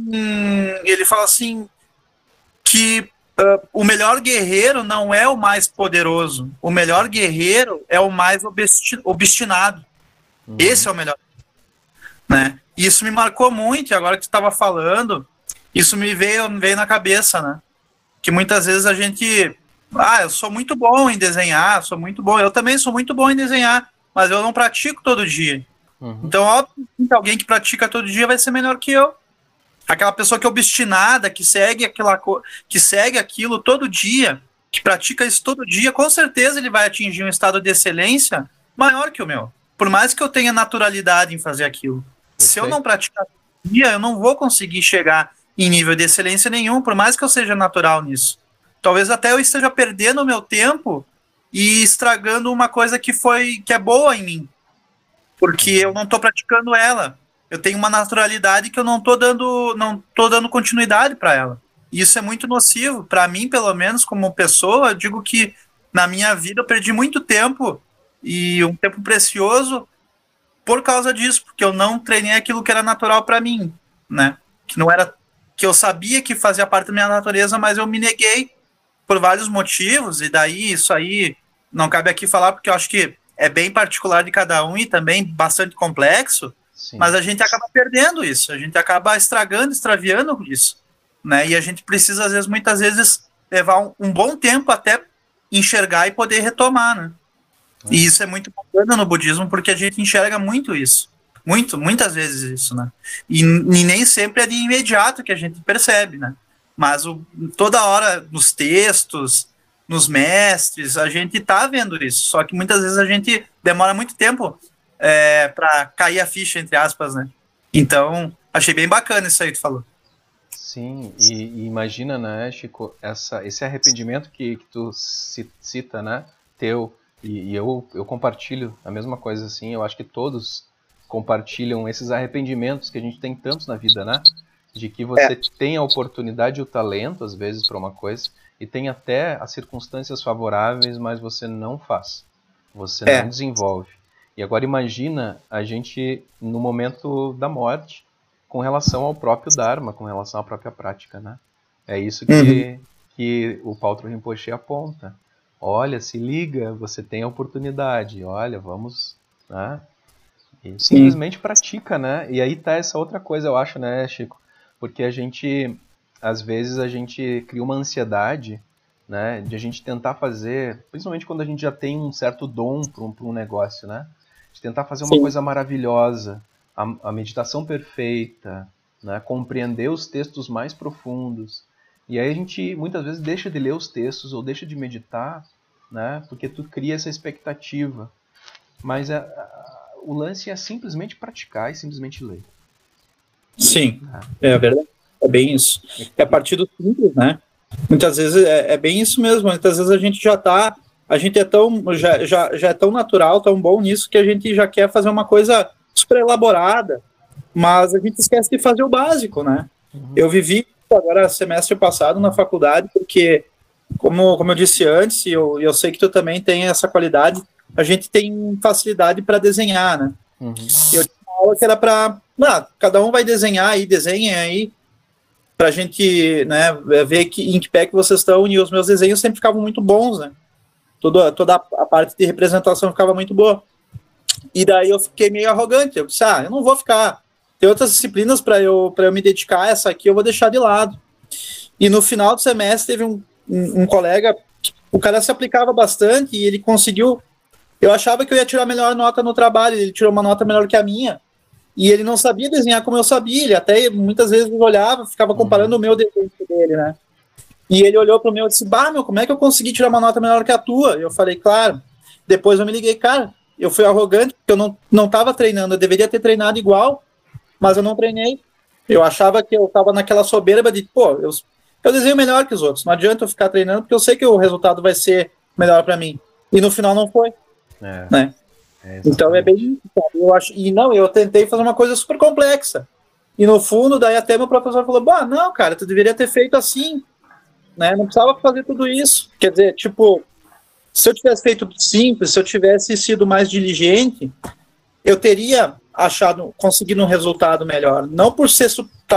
Ele fala assim que uh, o melhor guerreiro não é o mais poderoso. O melhor guerreiro é o mais obstinado. Uhum. Esse é o melhor. Né? Isso me marcou muito, agora que tu estava falando, isso me veio, me veio na cabeça, né? Que muitas vezes a gente. Ah, eu sou muito bom em desenhar, sou muito bom. Eu também sou muito bom em desenhar, mas eu não pratico todo dia. Uhum. Então, óbvio que alguém que pratica todo dia vai ser melhor que eu. Aquela pessoa que é obstinada, que segue aquela que segue aquilo todo dia, que pratica isso todo dia, com certeza ele vai atingir um estado de excelência maior que o meu. Por mais que eu tenha naturalidade em fazer aquilo. Se eu não praticar todo dia, eu não vou conseguir chegar em nível de excelência nenhum, por mais que eu seja natural nisso. Talvez até eu esteja perdendo o meu tempo e estragando uma coisa que foi que é boa em mim. Porque eu não estou praticando ela. Eu tenho uma naturalidade que eu não estou dando não tô dando continuidade para ela. E isso é muito nocivo para mim, pelo menos como pessoa, eu digo que na minha vida eu perdi muito tempo e um tempo precioso por causa disso, porque eu não treinei aquilo que era natural para mim, né? Que não era que eu sabia que fazia parte da minha natureza, mas eu me neguei por vários motivos e daí isso aí não cabe aqui falar porque eu acho que é bem particular de cada um e também bastante complexo, Sim. mas a gente acaba perdendo isso, a gente acaba estragando, extraviando isso, né? E a gente precisa às vezes muitas vezes levar um, um bom tempo até enxergar e poder retomar, né? E é. isso é muito bacana no budismo porque a gente enxerga muito isso. Muito, muitas vezes isso, né? E, e nem sempre é de imediato que a gente percebe, né? Mas o, toda hora nos textos, nos mestres, a gente tá vendo isso. Só que muitas vezes a gente demora muito tempo é, para cair a ficha, entre aspas, né? Então, achei bem bacana isso aí que tu falou. Sim, e, e imagina, né, Chico, essa, esse arrependimento que, que tu cita, né, teu, e, e, eu, eu compartilho a mesma coisa assim, eu acho que todos compartilham esses arrependimentos que a gente tem tantos na vida, né? De que você é. tem a oportunidade e o talento, às vezes, para uma coisa, e tem até as circunstâncias favoráveis, mas você não faz. Você é. não desenvolve. E agora imagina a gente no momento da morte, com relação ao próprio Dharma, com relação à própria prática, né? É isso que, uhum. que o Paulo Rinpoche aponta. Olha, se liga, você tem a oportunidade. Olha, vamos, né? E simplesmente pratica, né? E aí tá essa outra coisa, eu acho, né, Chico? Porque a gente, às vezes, a gente cria uma ansiedade, né? De a gente tentar fazer, principalmente quando a gente já tem um certo dom para um, um, negócio, né? De tentar fazer uma Sim. coisa maravilhosa, a, a, meditação perfeita, né? Compreender os textos mais profundos. E aí a gente muitas vezes deixa de ler os textos ou deixa de meditar, né? Porque tu cria essa expectativa. Mas a, o lance é simplesmente praticar e simplesmente ler. Sim, é, verdade. É bem isso. É a partir do simples, né? Muitas vezes é, é, bem isso mesmo. Muitas vezes a gente já tá, a gente é tão, já, já, já é tão natural, tão bom nisso que a gente já quer fazer uma coisa super elaborada, mas a gente esquece de fazer o básico, né? Uhum. Eu vivi agora semestre passado na faculdade porque como, como eu disse antes, e eu, eu sei que tu também tem essa qualidade, a gente tem facilidade para desenhar, né? Uhum. Eu tinha uma aula que era para. Ah, cada um vai desenhar aí, desenhem aí, para a gente né, ver que, em que pé que vocês estão, e os meus desenhos sempre ficavam muito bons, né? Toda, toda a parte de representação ficava muito boa. E daí eu fiquei meio arrogante. Eu disse, ah, eu não vou ficar. Tem outras disciplinas para eu, eu me dedicar, essa aqui eu vou deixar de lado. E no final do semestre teve um, um, um colega, o cara se aplicava bastante e ele conseguiu eu achava que eu ia tirar melhor nota no trabalho, ele tirou uma nota melhor que a minha. E ele não sabia desenhar como eu sabia, ele até muitas vezes olhava, ficava comparando uhum. o meu desenho dele, né? E ele olhou para o meu e disse: Bah, meu, como é que eu consegui tirar uma nota melhor que a tua? Eu falei: Claro. Depois eu me liguei, cara, eu fui arrogante, porque eu não, não tava treinando, eu deveria ter treinado igual, mas eu não treinei. Eu achava que eu tava naquela soberba de, pô, eu, eu desenho melhor que os outros, não adianta eu ficar treinando, porque eu sei que o resultado vai ser melhor para mim. E no final não foi. É. Né? É então é bem. Eu acho, e não, eu tentei fazer uma coisa super complexa. E no fundo, daí até meu professor falou: Bah, não, cara, tu deveria ter feito assim. Né? Não precisava fazer tudo isso. Quer dizer, tipo, se eu tivesse feito simples, se eu tivesse sido mais diligente, eu teria achado, conseguido um resultado melhor. Não por ser,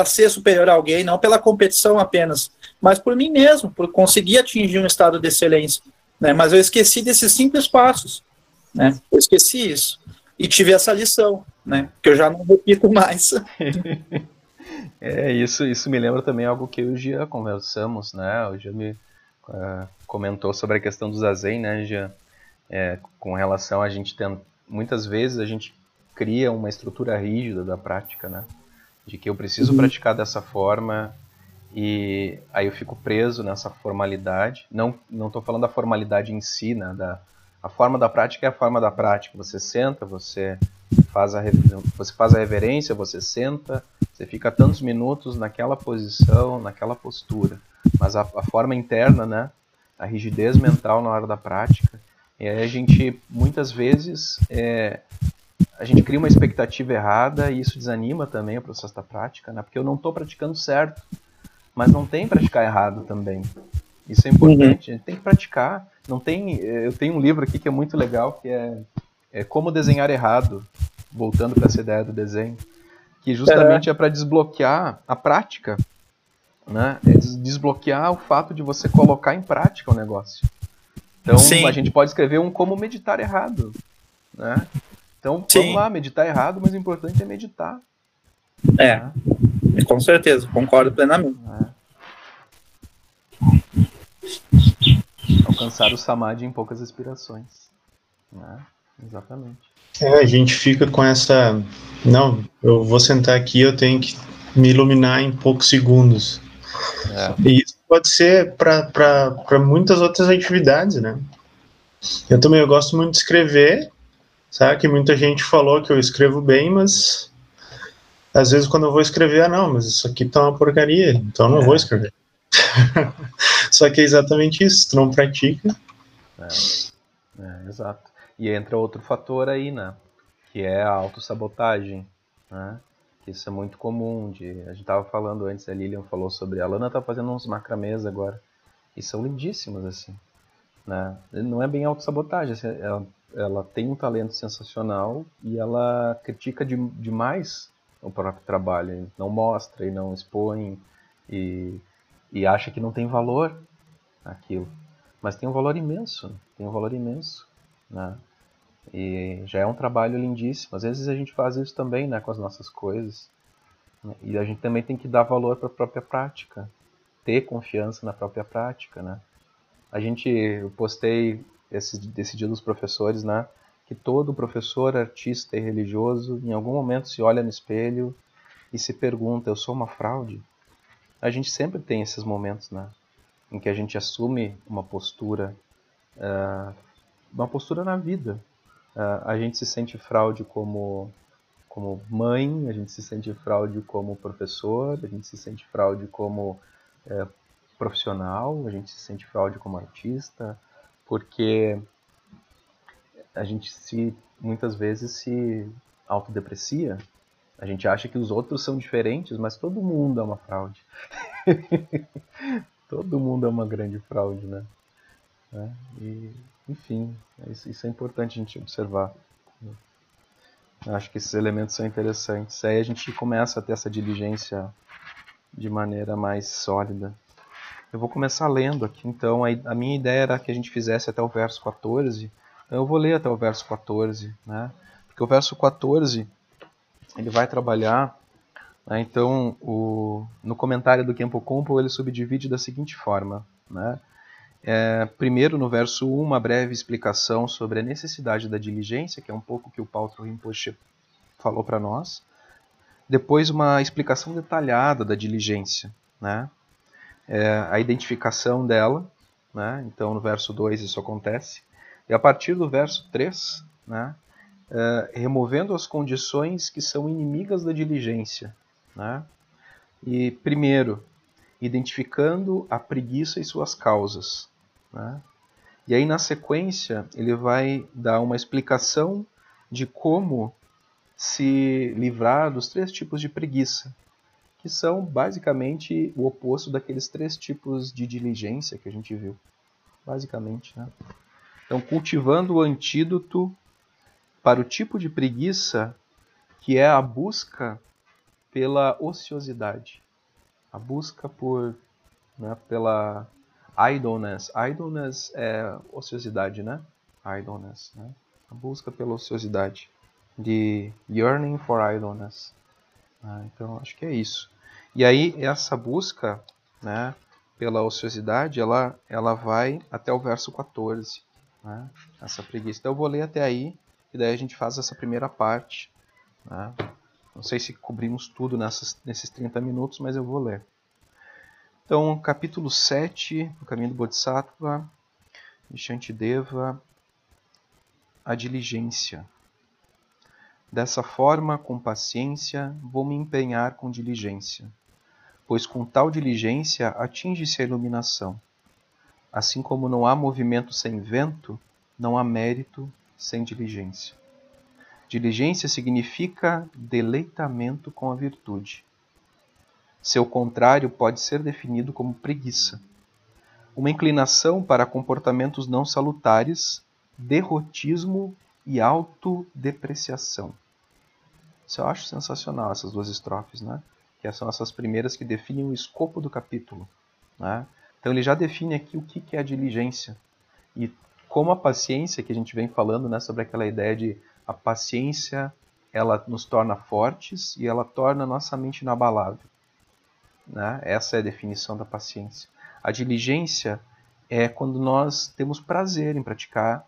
ser superior a alguém, não pela competição apenas, mas por mim mesmo, por conseguir atingir um estado de excelência. Né? Mas eu esqueci desses simples passos né? Eu esqueci isso. E tive essa lição, né? Que eu já não repito mais. é, isso, isso me lembra também algo que e o Gia conversamos, né? O Gia me uh, comentou sobre a questão do zazen, né, Gia? É, com relação a gente tem, muitas vezes a gente cria uma estrutura rígida da prática, né? De que eu preciso uhum. praticar dessa forma e aí eu fico preso nessa formalidade. Não não estou falando da formalidade em si, né? Da, a forma da prática é a forma da prática. Você senta, você faz a, você faz a reverência, você senta, você fica tantos minutos naquela posição, naquela postura. Mas a, a forma interna, né? A rigidez mental na hora da prática. E aí a gente, muitas vezes, é, a gente cria uma expectativa errada e isso desanima também o processo da prática, né? Porque eu não estou praticando certo, mas não tem praticar errado também. Isso é importante, uhum. a gente tem que praticar. Não tem, eu tenho um livro aqui que é muito legal, que é, é Como Desenhar Errado, voltando para essa ideia do desenho, que justamente é, é para desbloquear a prática, né? É desbloquear o fato de você colocar em prática o negócio. Então Sim. a gente pode escrever um como meditar errado, né? Então Sim. vamos lá, meditar errado, mas o importante é meditar. É, né? com certeza, concordo plenamente. É. Alcançar o samadhi em poucas respirações. Né? Exatamente. É, a gente fica com essa. Não, eu vou sentar aqui, eu tenho que me iluminar em poucos segundos. É. E isso pode ser para muitas outras atividades, né? Eu também eu gosto muito de escrever, sabe? Que muita gente falou que eu escrevo bem, mas às vezes quando eu vou escrever, ah, não, mas isso aqui tá uma porcaria, então eu não é. vou escrever. Só que é exatamente isso, tu não pratica. É, é, exato. E entra outro fator aí, né? Que é a autossabotagem, né? Isso é muito comum. De, a gente estava falando antes, a Lilian falou sobre. A Lana tá fazendo uns macramês agora. E são lindíssimos, assim. Né? Não é bem autossabotagem. Assim, ela, ela tem um talento sensacional e ela critica de, demais o próprio trabalho. Não mostra e não expõe. E e acha que não tem valor aquilo. Mas tem um valor imenso, tem um valor imenso, né? E já é um trabalho lindíssimo. Às vezes a gente faz isso também, né, com as nossas coisas. Né? E a gente também tem que dar valor para a própria prática, ter confiança na própria prática, né? A gente, eu postei esse, esse dia dos professores, né? Que todo professor, artista e religioso, em algum momento se olha no espelho e se pergunta: eu sou uma fraude? A gente sempre tem esses momentos, né? Em que a gente assume uma postura, uh, uma postura na vida. Uh, a gente se sente fraude como, como mãe, a gente se sente fraude como professor, a gente se sente fraude como uh, profissional, a gente se sente fraude como artista, porque a gente se muitas vezes se autodeprecia, a gente acha que os outros são diferentes, mas todo mundo é uma fraude. todo mundo é uma grande fraude, né? É, e, enfim, isso, isso, é importante a gente observar. Acho que esses elementos são interessantes. Aí a gente começa a ter essa diligência de maneira mais sólida. Eu vou começar lendo aqui, então. A, minha ideia era que a gente fizesse até o verso 14. Então eu vou ler até o verso 14, né? Porque o verso 14 ele vai trabalhar. Né, então, o, no comentário do Kempo Kompo, ele subdivide da seguinte forma. Né? É, primeiro, no verso 1, uma breve explicação sobre a necessidade da diligência, que é um pouco que o Paulo Rinpoche falou para nós. Depois, uma explicação detalhada da diligência, né? É, a identificação dela. Né? Então, no verso 2 isso acontece. E a partir do verso 3, né? Uh, removendo as condições que são inimigas da diligência. Né? E, primeiro, identificando a preguiça e suas causas. Né? E aí, na sequência, ele vai dar uma explicação de como se livrar dos três tipos de preguiça, que são basicamente o oposto daqueles três tipos de diligência que a gente viu. Basicamente, né? Então, cultivando o antídoto para o tipo de preguiça que é a busca pela ociosidade, a busca por, né, pela idleness. Idleness é ociosidade, né? Idleness, né? A busca pela ociosidade, de yearning for idleness. Ah, então acho que é isso. E aí essa busca, né, pela ociosidade, ela, ela vai até o verso 14, né? Essa preguiça. Então eu vou ler até aí e daí a gente faz essa primeira parte. Né? Não sei se cobrimos tudo nessas, nesses 30 minutos, mas eu vou ler. Então, capítulo 7, o caminho do Bodhisattva, Shantideva, a diligência. Dessa forma, com paciência, vou me empenhar com diligência, pois com tal diligência atinge-se a iluminação. Assim como não há movimento sem vento, não há mérito sem diligência. Diligência significa deleitamento com a virtude. Seu contrário pode ser definido como preguiça, uma inclinação para comportamentos não salutares, derrotismo e autodepreciação. Isso eu acho sensacional, essas duas estrofes, né? Que são essas primeiras que definem o escopo do capítulo. Né? Então ele já define aqui o que é a diligência. E como a paciência, que a gente vem falando né, sobre aquela ideia de a paciência ela nos torna fortes e ela torna nossa mente inabalável. Né? Essa é a definição da paciência. A diligência é quando nós temos prazer em praticar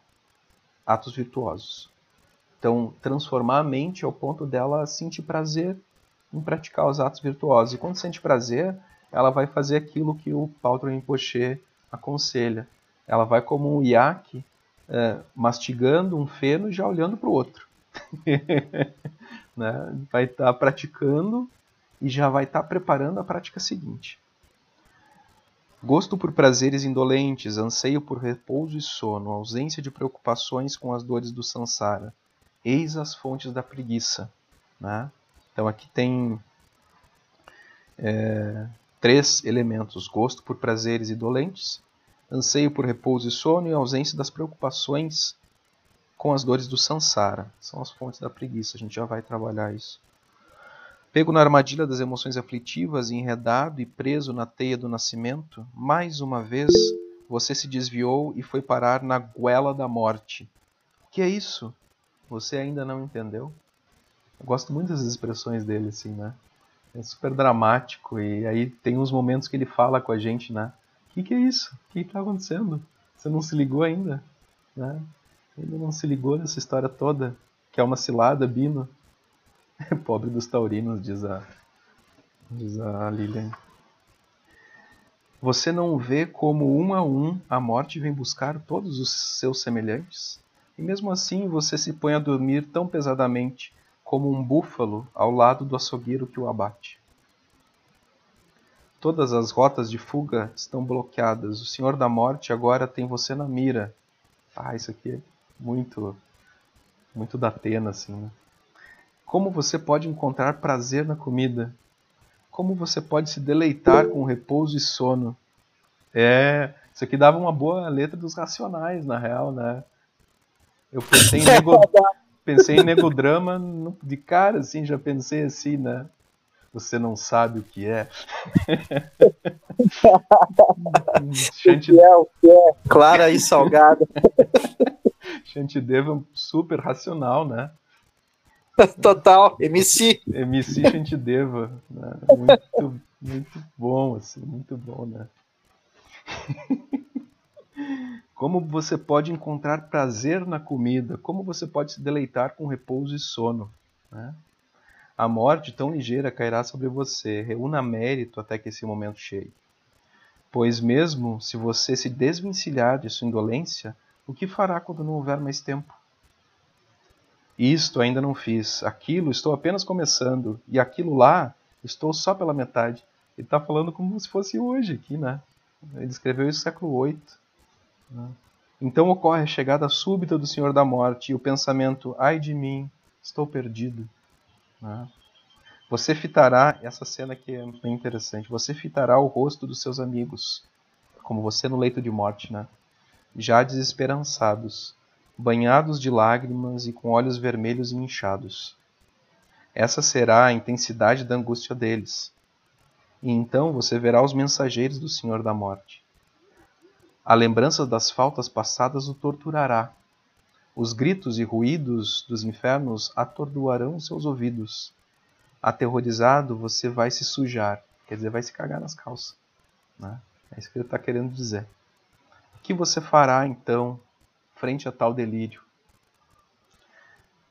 atos virtuosos. Então, transformar a mente ao ponto dela sentir prazer em praticar os atos virtuosos. E quando sente prazer, ela vai fazer aquilo que o Paulo Rinpoche aconselha. Ela vai como um iaque é, mastigando um feno e já olhando para o outro. né? Vai estar tá praticando e já vai estar tá preparando a prática seguinte. Gosto por prazeres indolentes, anseio por repouso e sono, ausência de preocupações com as dores do samsara. Eis as fontes da preguiça. Né? Então aqui tem é, três elementos: gosto por prazeres indolentes, anseio por repouso e sono e ausência das preocupações com as dores do samsara. São as fontes da preguiça. A gente já vai trabalhar isso. Pego na armadilha das emoções aflitivas, enredado e preso na teia do nascimento, mais uma vez você se desviou e foi parar na goela da morte. O que é isso? Você ainda não entendeu? Eu gosto muito das expressões dele, assim, né? É super dramático e aí tem uns momentos que ele fala com a gente, né? Que, que é isso? O que está acontecendo? Você não se ligou ainda? Né? Ainda não se ligou nessa história toda? Que é uma cilada, Bino? Pobre dos taurinos, diz a, diz a Lilian. Você não vê como um a um a morte vem buscar todos os seus semelhantes? E mesmo assim você se põe a dormir tão pesadamente como um búfalo ao lado do açougueiro que o abate. Todas as rotas de fuga estão bloqueadas. O Senhor da Morte agora tem você na mira. Ah, isso aqui é muito, muito da pena, assim, né? Como você pode encontrar prazer na comida? Como você pode se deleitar com repouso e sono? É, isso aqui dava uma boa letra dos racionais, na real, né? Eu pensei em, nego, pensei em negodrama de cara, assim, já pensei assim, né? Você não sabe o que é. Chante... O que é, o que é? Clara e salgada. Shantideva super racional, né? Total, MC. MC Shantideva. Né? Muito, muito bom, assim, muito bom, né? Como você pode encontrar prazer na comida? Como você pode se deleitar com repouso e sono? Né? A morte tão ligeira cairá sobre você. Reúna mérito até que esse momento chegue. Pois mesmo se você se desvencilhar de sua indolência, o que fará quando não houver mais tempo? Isto ainda não fiz, aquilo estou apenas começando, e aquilo lá estou só pela metade. Ele está falando como se fosse hoje aqui, né? Ele escreveu isso no século VIII. Né? Então ocorre a chegada súbita do Senhor da Morte e o pensamento: ai de mim, estou perdido. Né? Você fitará, essa cena aqui é bem interessante, você fitará o rosto dos seus amigos, como você no leito de morte, né? já desesperançados banhados de lágrimas e com olhos vermelhos e inchados. Essa será a intensidade da angústia deles. E então você verá os mensageiros do Senhor da Morte. A lembrança das faltas passadas o torturará. Os gritos e ruídos dos infernos atordoarão seus ouvidos. Aterrorizado, você vai se sujar, quer dizer, vai se cagar nas calças. Né? É isso que ele está querendo dizer. O que você fará então frente a tal delírio.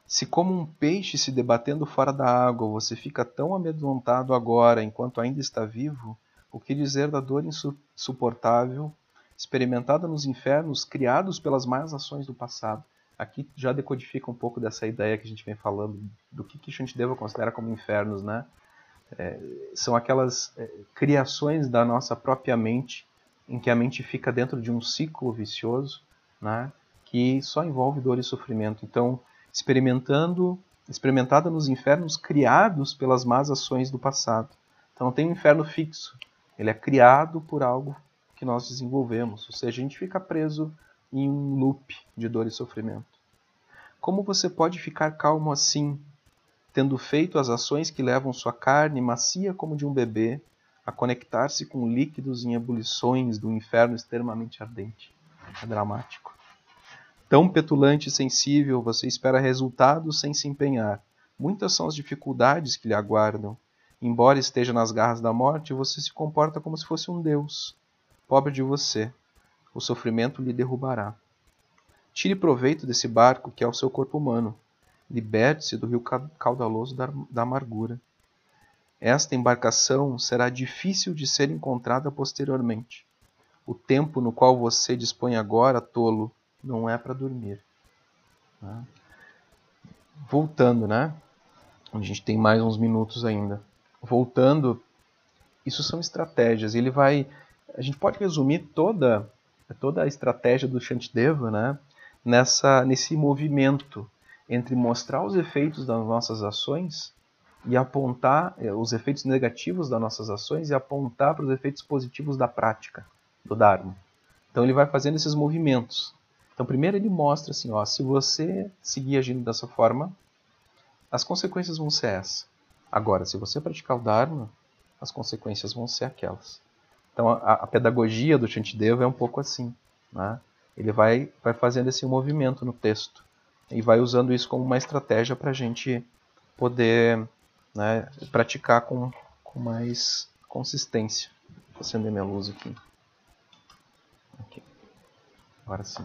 Se, como um peixe se debatendo fora da água, você fica tão amedrontado agora enquanto ainda está vivo, o que dizer da dor insuportável experimentada nos infernos criados pelas más ações do passado? Aqui já decodifica um pouco dessa ideia que a gente vem falando do que, que Shantideva considera como infernos, né? É, são aquelas é, criações da nossa própria mente, em que a mente fica dentro de um ciclo vicioso, né? Que só envolve dor e sofrimento. Então, experimentando, experimentada nos infernos criados pelas más ações do passado. Então, não tem um inferno fixo. Ele é criado por algo que nós desenvolvemos. Ou seja, a gente fica preso em um loop de dor e sofrimento. Como você pode ficar calmo assim, tendo feito as ações que levam sua carne, macia como de um bebê, a conectar-se com líquidos em ebulições do inferno extremamente ardente? É dramático. Tão petulante e sensível, você espera resultados sem se empenhar. Muitas são as dificuldades que lhe aguardam. Embora esteja nas garras da morte, você se comporta como se fosse um deus. Pobre de você, o sofrimento lhe derrubará. Tire proveito desse barco que é o seu corpo humano. Liberte-se do rio caudaloso da amargura. Esta embarcação será difícil de ser encontrada posteriormente. O tempo no qual você dispõe agora, tolo, não é para dormir. Né? Voltando, né? A gente tem mais uns minutos ainda. Voltando, isso são estratégias. Ele vai, a gente pode resumir toda toda a estratégia do Shantideva, né? nessa, nesse movimento entre mostrar os efeitos das nossas ações e apontar eh, os efeitos negativos das nossas ações e apontar para os efeitos positivos da prática do Dharma. Então ele vai fazendo esses movimentos. Então primeiro ele mostra assim, ó, se você seguir agindo dessa forma, as consequências vão ser essas. Agora, se você praticar o Dharma, as consequências vão ser aquelas. Então a, a pedagogia do Shantideva é um pouco assim, né? Ele vai, vai fazendo esse movimento no texto e vai usando isso como uma estratégia para a gente poder né, praticar com, com mais consistência. Vou acender minha luz aqui. aqui. Agora sim.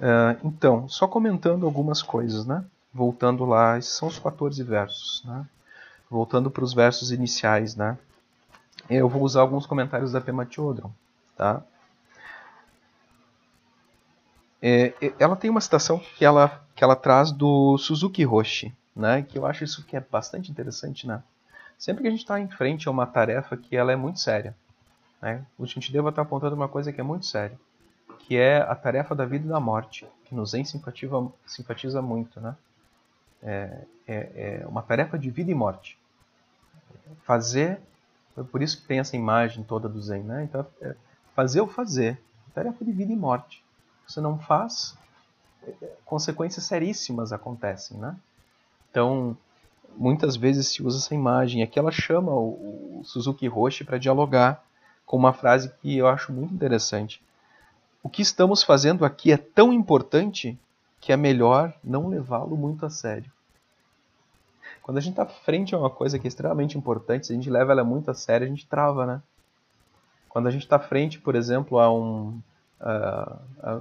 Uh, então, só comentando algumas coisas, né? Voltando lá, esses são os 14 versos, né? Voltando para os versos iniciais, né? Eu vou usar alguns comentários da Pema Chodron, tá? É, ela tem uma citação que ela, que ela traz do Suzuki Roshi, né, que eu acho isso que é bastante interessante. Né? Sempre que a gente está em frente a uma tarefa que ela é muito séria, né, o Shintideva está apontando uma coisa que é muito séria, que é a tarefa da vida e da morte, que nos Zen simpatiza, simpatiza muito. Né? É, é, é uma tarefa de vida e morte. Fazer, é por isso que tem essa imagem toda do Zen, né? Então, é fazer ou fazer, tarefa de vida e morte você não faz, consequências seríssimas acontecem, né? Então, muitas vezes se usa essa imagem. Aqui ela chama o, Suzuki Roshi para dialogar com uma frase que eu acho muito interessante. O que estamos fazendo aqui é tão importante que é melhor não levá-lo muito a sério. Quando a gente está frente a uma coisa que é extremamente importante, se a gente leva ela muito a sério, a gente trava, né? Quando a gente está frente, por exemplo, a um, a, a,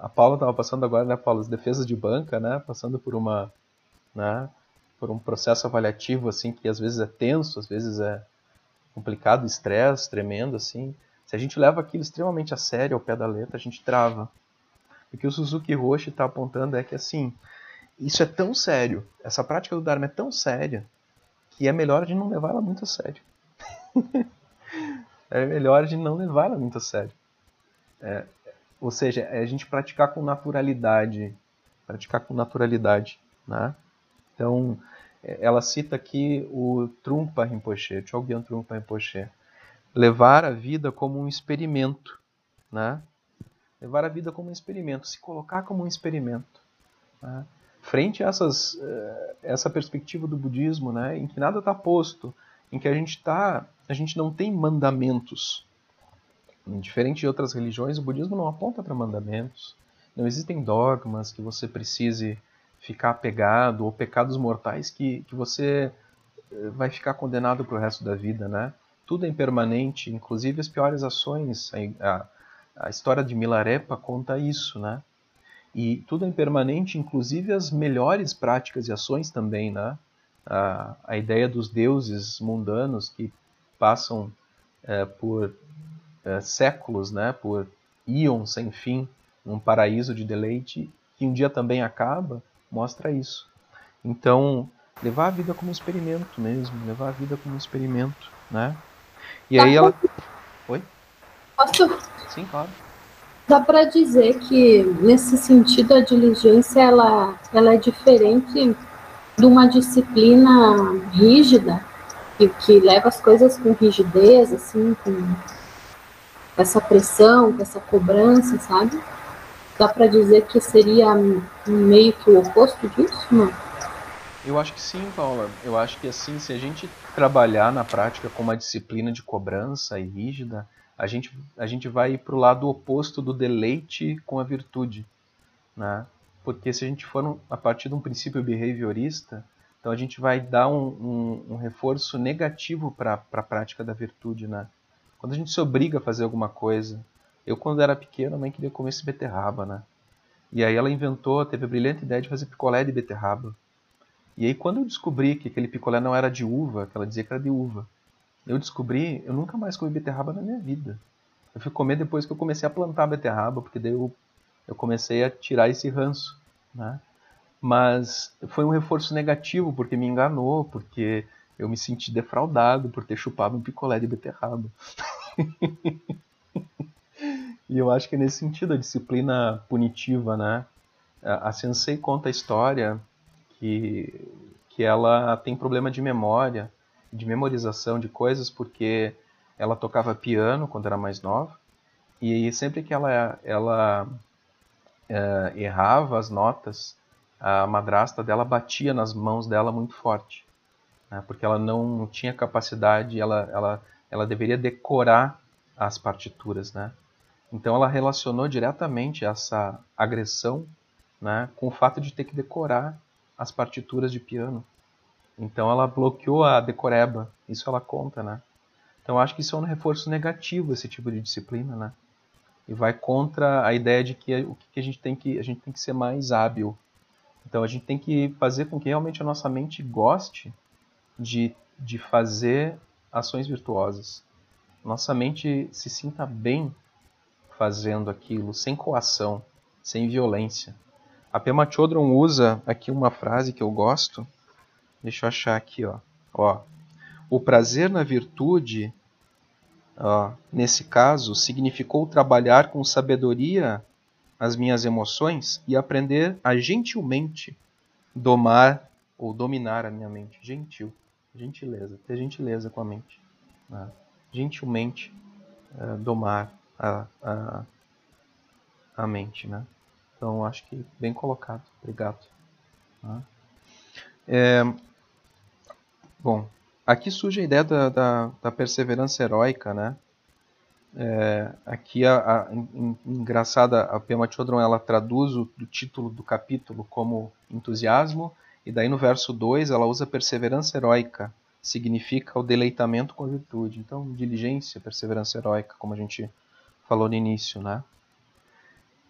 a Paula estava passando agora, né, Paula, as defesas de banca, né, passando por uma, né, por um processo avaliativo assim que às vezes é tenso, às vezes é complicado, estresse tremendo assim. Se a gente leva aquilo extremamente a sério ao pé da letra, a gente trava. O que o Suzuki Roshi está apontando é que assim, isso é tão sério, essa prática do Dharma é tão séria que é melhor a gente não levar ela muito a sério. é melhor a gente não levar ela muito a sério. É, ou seja, é a gente praticar com naturalidade, praticar com naturalidade, né? Então, é, ela cita aqui o Trungpa Rinpoche, Chogyan Trungpa Rinpoche, levar a vida como um experimento, né? Levar a vida como um experimento, se colocar como um experimento. Né? Frente a essas, é, essa perspectiva do budismo, né, em que nada está posto, em que a gente tá, a gente não tem mandamentos, Diferente de outras religiões, o budismo não aponta para mandamentos. Não existem dogmas que você precise ficar apegado ou pecados mortais que, que você eh, vai ficar condenado para o resto da vida, né? Tudo é impermanente, inclusive as piores ações. A, a história de Milarepa conta isso, né? E tudo é impermanente, inclusive as melhores práticas e ações também, né? A, a ideia dos deuses mundanos que passam é, por é, séculos, né, por íons sem fim, num paraíso de deleite, que um dia também acaba, mostra isso. Então, levar a vida como um experimento mesmo, levar a vida como um experimento, né? E aí ela. Oi? Posso? Sim, claro. Dá para dizer que nesse sentido a diligência ela, ela é diferente de uma disciplina rígida que, que leva as coisas com rigidez, assim, com essa pressão, com essa cobrança, sabe? Dá para dizer que seria meio que o oposto disso, não? Eu acho que sim, Paula. Eu acho que assim, se a gente trabalhar na prática com uma disciplina de cobrança e rígida, a gente, a gente vai para o lado oposto do deleite com a virtude. Né? Porque se a gente for um, a partir de um princípio behaviorista, então a gente vai dar um, um, um reforço negativo para a prática da virtude. Né? Quando a gente se obriga a fazer alguma coisa. Eu, quando era pequeno, a mãe queria comer esse beterraba. Né? E aí ela inventou, teve a brilhante ideia de fazer picolé de beterraba. E aí quando eu descobri que aquele picolé não era de uva, que ela dizia que era de uva, eu descobri, eu nunca mais comi beterraba na minha vida. Eu fui comer depois que eu comecei a plantar beterraba, porque daí eu, eu comecei a tirar esse ranço, né? Mas foi um reforço negativo, porque me enganou, porque eu me senti defraudado por ter chupado um picolé de beterraba. e eu acho que é nesse sentido a disciplina punitiva, né? A Sensei conta a história que, que ela tem problema de memória de memorização de coisas, porque ela tocava piano quando era mais nova, e sempre que ela, ela é, errava as notas, a madrasta dela batia nas mãos dela muito forte, né, porque ela não tinha capacidade, ela, ela, ela deveria decorar as partituras, né? Então ela relacionou diretamente essa agressão né, com o fato de ter que decorar as partituras de piano. Então ela bloqueou a decoreba, isso ela conta, né? Então acho que isso é um reforço negativo esse tipo de disciplina, né? E vai contra a ideia de que o que a gente tem que a gente tem que ser mais hábil. Então a gente tem que fazer com que realmente a nossa mente goste de, de fazer ações virtuosas. Nossa mente se sinta bem fazendo aquilo, sem coação, sem violência. A Pema Chodron usa aqui uma frase que eu gosto, Deixa eu achar aqui, ó. ó. O prazer na virtude, ó, nesse caso, significou trabalhar com sabedoria as minhas emoções e aprender a gentilmente domar ou dominar a minha mente. Gentil, gentileza, ter gentileza com a mente. Né? Gentilmente uh, domar a, a, a mente, né? Então, acho que bem colocado. Obrigado. Né? É, Bom, aqui surge a ideia da, da, da perseverança heróica, né? É, aqui a, a, engraçada a Pema Chodron ela traduz o, o título do capítulo como entusiasmo e daí no verso 2 ela usa perseverança heróica, significa o deleitamento com a virtude. Então, diligência, perseverança heróica, como a gente falou no início, né?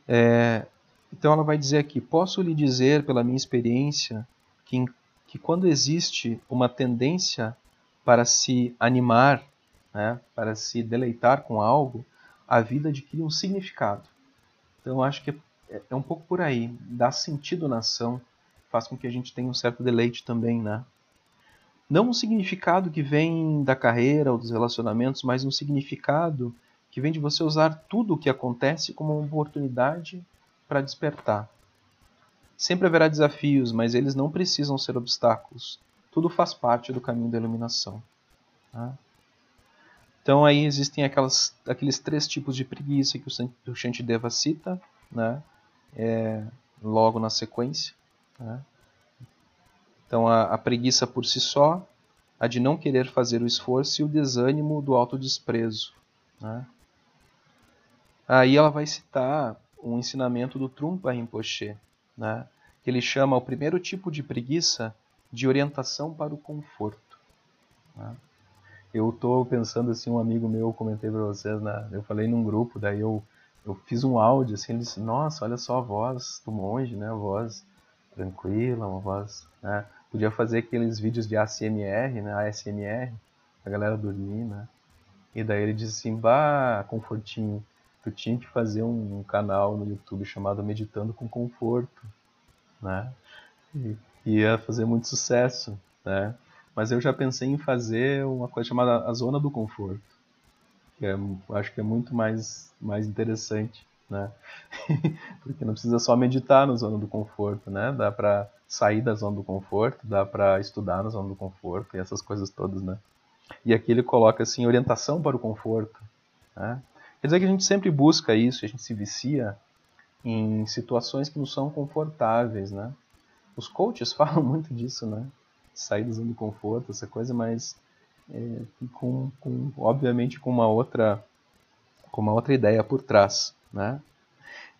É, então ela vai dizer aqui: posso lhe dizer pela minha experiência que que quando existe uma tendência para se animar, né, para se deleitar com algo, a vida adquire um significado. Então, acho que é, é um pouco por aí. Dar sentido na ação faz com que a gente tenha um certo deleite também, né? Não um significado que vem da carreira ou dos relacionamentos, mas um significado que vem de você usar tudo o que acontece como uma oportunidade para despertar. Sempre haverá desafios, mas eles não precisam ser obstáculos. Tudo faz parte do caminho da iluminação. Tá? Então aí existem aquelas, aqueles três tipos de preguiça que o Shantideva cita, né? É, logo na sequência. Né? Então a, a, preguiça por si só, a de não querer fazer o esforço e o desânimo do autodesprezo. Né? Aí ela vai citar um ensinamento do Trumpa Rinpoche, né? que ele chama o primeiro tipo de preguiça de orientação para o conforto. Né? Eu estou pensando assim, um amigo meu, comentei para vocês, né? eu falei num grupo, daí eu, eu fiz um áudio assim, ele disse, nossa, olha só a voz do monge, né? a voz tranquila, uma voz... Né? Podia fazer aqueles vídeos de ASMR, né? ASMR, a galera dormir, né? E daí ele disse assim, bah, confortinho, tu tinha que fazer um, um canal no YouTube chamado Meditando com Conforto, né? E ia fazer muito sucesso, né? Mas eu já pensei em fazer uma coisa chamada a Zona do Conforto, que é, acho que é muito mais, mais interessante, né? Porque não precisa só meditar na Zona do Conforto, né? Dá para sair da Zona do Conforto, dá para estudar na Zona do Conforto e essas coisas todas, né? E aqui ele coloca assim, orientação para o conforto, né? Quer dizer que a gente sempre busca isso, a gente se vicia em situações que não são confortáveis, né? Os coaches falam muito disso, né? Sair da zona de conforto, essa coisa, mas é, com, com, obviamente com uma outra com uma outra ideia por trás, né?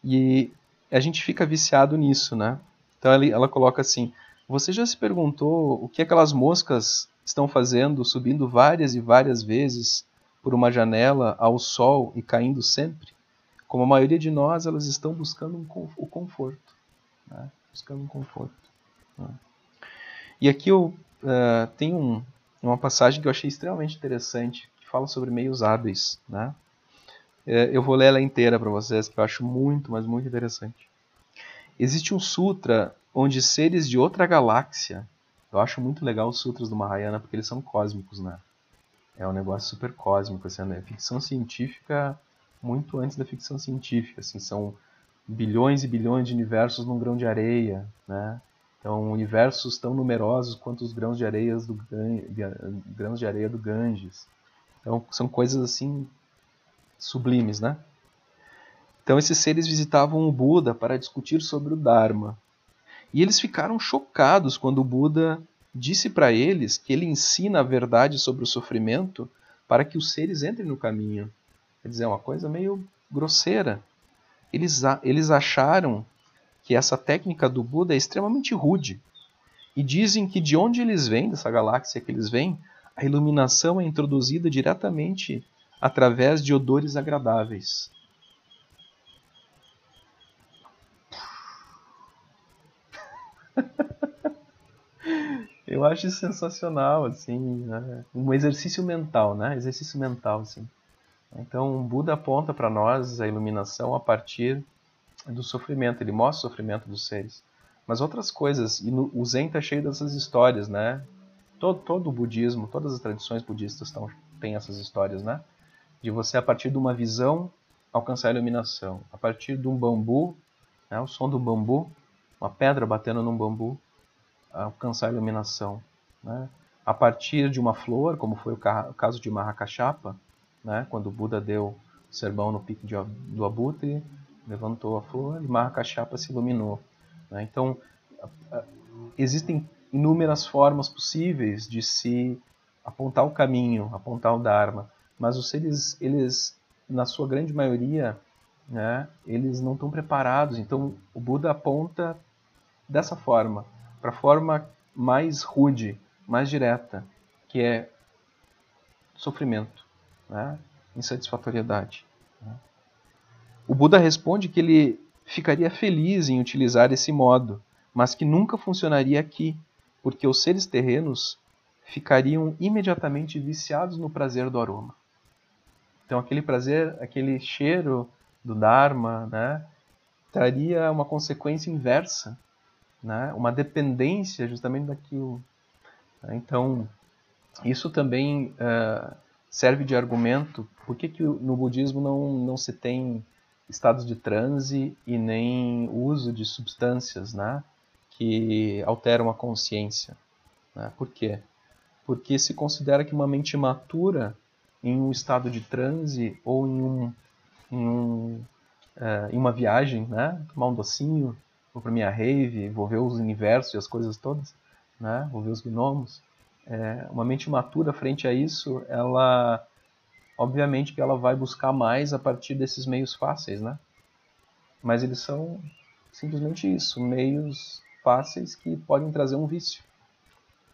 E a gente fica viciado nisso, né? Então ela, ela coloca assim: você já se perguntou o que aquelas moscas estão fazendo, subindo várias e várias vezes por uma janela ao sol e caindo sempre? Como a maioria de nós, elas estão buscando um, o conforto, né? buscando um conforto. Né? E aqui eu uh, tenho um, uma passagem que eu achei extremamente interessante, que fala sobre meios hábeis. Né? Uh, eu vou ler ela inteira para vocês, que eu acho muito, mas muito interessante. Existe um sutra onde seres de outra galáxia, eu acho muito legal os sutras do Mahayana porque eles são cósmicos, né? É um negócio super cósmico, assim, né? Ficção científica muito antes da ficção científica, assim, são bilhões e bilhões de universos num grão de areia, né? Então, universos tão numerosos quanto os grãos de areia do, grãos de areia do Ganges. Então, são coisas assim sublimes, né? Então, esses seres visitavam o Buda para discutir sobre o Dharma. E eles ficaram chocados quando o Buda disse para eles que ele ensina a verdade sobre o sofrimento para que os seres entrem no caminho. Quer dizer, é uma coisa meio grosseira. Eles, eles acharam que essa técnica do Buda é extremamente rude. E dizem que de onde eles vêm, dessa galáxia que eles vêm, a iluminação é introduzida diretamente através de odores agradáveis. Eu acho sensacional, assim, né? um exercício mental, né? Exercício mental, assim. Então, o Buda aponta para nós a iluminação a partir do sofrimento, ele mostra o sofrimento dos seres. Mas outras coisas, e no, o Zen está cheio dessas histórias, né? Todo, todo o budismo, todas as tradições budistas tão, têm essas histórias, né? De você, a partir de uma visão, alcançar a iluminação. A partir de um bambu, né? o som do bambu, uma pedra batendo num bambu, alcançar a iluminação. Né? A partir de uma flor, como foi o caso de Mahakashapa, né? quando o Buda deu o sermão no pico de, do abutre, levantou a flor e Mahakashapa se iluminou. Né? Então, existem inúmeras formas possíveis de se apontar o caminho, apontar o Dharma, mas os seres, eles, na sua grande maioria, né, eles não estão preparados. Então, o Buda aponta dessa forma para a forma mais rude, mais direta, que é sofrimento, né? insatisfatoriedade. Né? O Buda responde que ele ficaria feliz em utilizar esse modo, mas que nunca funcionaria aqui, porque os seres terrenos ficariam imediatamente viciados no prazer do aroma. Então aquele prazer, aquele cheiro do Dharma, né, traria uma consequência inversa né, uma dependência justamente daquilo. Né? Então, isso também uh, serve de argumento por que, que no budismo não, não se tem estados de transe e nem uso de substâncias né, que alteram a consciência. Né? Por quê? Porque se considera que uma mente matura em um estado de transe ou em, um, em, um, uh, em uma viagem, né, tomar um docinho, vou para minha rave, vou ver os universos e as coisas todas, né? Vou ver os gnomos. É, uma mente matura frente a isso, ela obviamente que ela vai buscar mais a partir desses meios fáceis, né? Mas eles são simplesmente isso, meios fáceis que podem trazer um vício.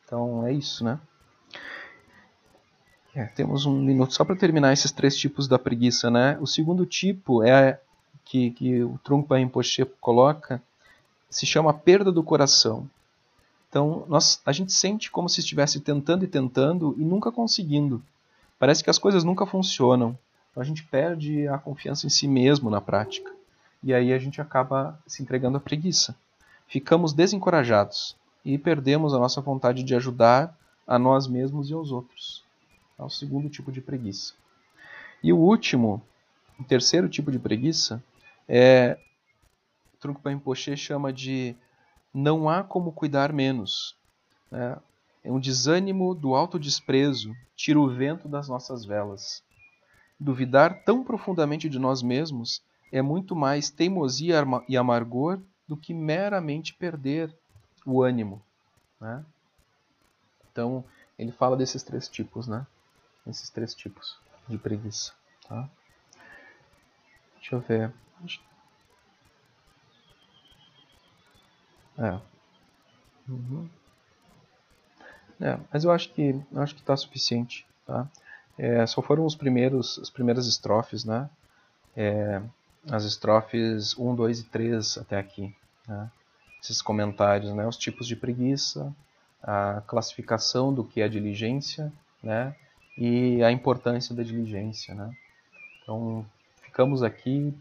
Então é isso, né? É, temos um minuto só para terminar esses três tipos da preguiça, né? O segundo tipo é que, que o Trungpa Rinpoche coloca se chama perda do coração. Então, nós, a gente sente como se estivesse tentando e tentando e nunca conseguindo. Parece que as coisas nunca funcionam. Então a gente perde a confiança em si mesmo na prática. E aí a gente acaba se entregando à preguiça. Ficamos desencorajados e perdemos a nossa vontade de ajudar a nós mesmos e aos outros. É o segundo tipo de preguiça. E o último, o terceiro tipo de preguiça, é o Trungpa Rinpoche chama de não há como cuidar menos. Né? É um desânimo do autodesprezo, tira o vento das nossas velas. Duvidar tão profundamente de nós mesmos é muito mais teimosia e amargor do que meramente perder o ânimo. Né? Então, ele fala desses três tipos, né? Esses três tipos de preguiça. Tá? Deixa eu ver. É. Uhum. É, mas eu acho que acho que está suficiente, tá? É, só foram os primeiros, as primeiras estrofes, né? É, as estrofes 1, 2 e 3 até aqui, né? Esses comentários, né? Os tipos de preguiça, a classificação do que é diligência, né? E a importância da diligência, né? Então, ficamos aqui,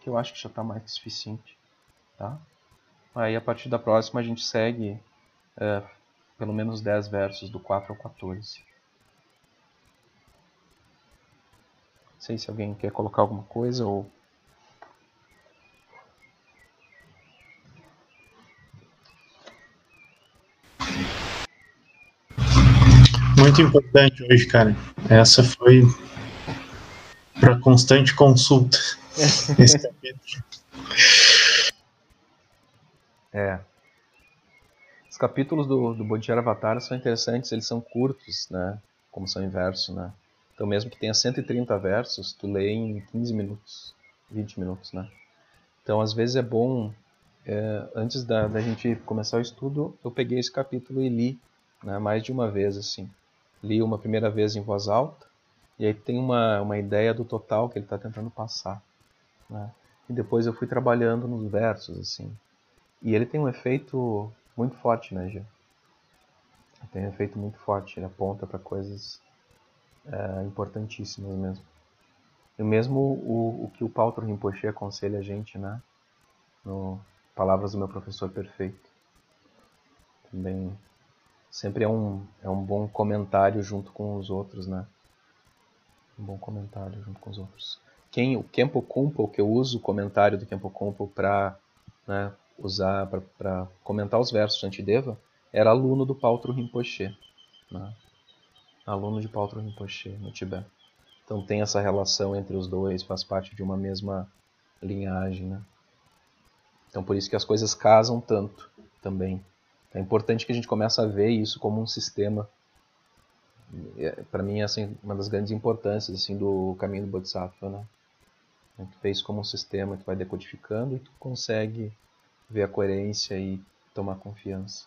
que eu acho que já está mais que suficiente, tá? Aí, a partir da próxima, a gente segue é, pelo menos 10 versos, do 4 ao 14. Não sei se alguém quer colocar alguma coisa ou. Muito importante hoje, cara. Essa foi para constante consulta. Esse capítulo. É. Os capítulos do, do Avatar são interessantes, eles são curtos, né? Como são em verso, né? Então mesmo que tenha 130 versos, tu lê em 15 minutos, 20 minutos, né? Então às vezes é bom, é, antes da, da gente começar o estudo, eu peguei esse capítulo e li, né? Mais de uma vez, assim. Li uma primeira vez em voz alta, e aí tem uma, uma ideia do total que ele está tentando passar, né? E depois eu fui trabalhando nos versos, assim. E ele tem um efeito muito forte, né, Gil? Tem um efeito muito forte, ele aponta para coisas é, importantíssimas mesmo. E mesmo o, o que o Paulo Rinpoche aconselha a gente, né? No Palavras do meu professor perfeito. Também sempre é um, é um bom comentário junto com os outros, né? Um bom comentário junto com os outros. Quem, o Kempo Kumpo, que eu uso o comentário do Kempo Kumpo para né, usar para comentar os versos de Antideva, era aluno do Pautro Rinpoche, né? aluno de Pautro Rinpoche no Tibete. Então tem essa relação entre os dois, faz parte de uma mesma linhagem. Né? Então por isso que as coisas casam tanto também. É importante que a gente comece a ver isso como um sistema. É, para mim, é assim, uma das grandes importâncias assim, do caminho do Bodhisattva. Né? Tu vê isso como um sistema que vai decodificando e tu consegue ver a coerência e tomar confiança.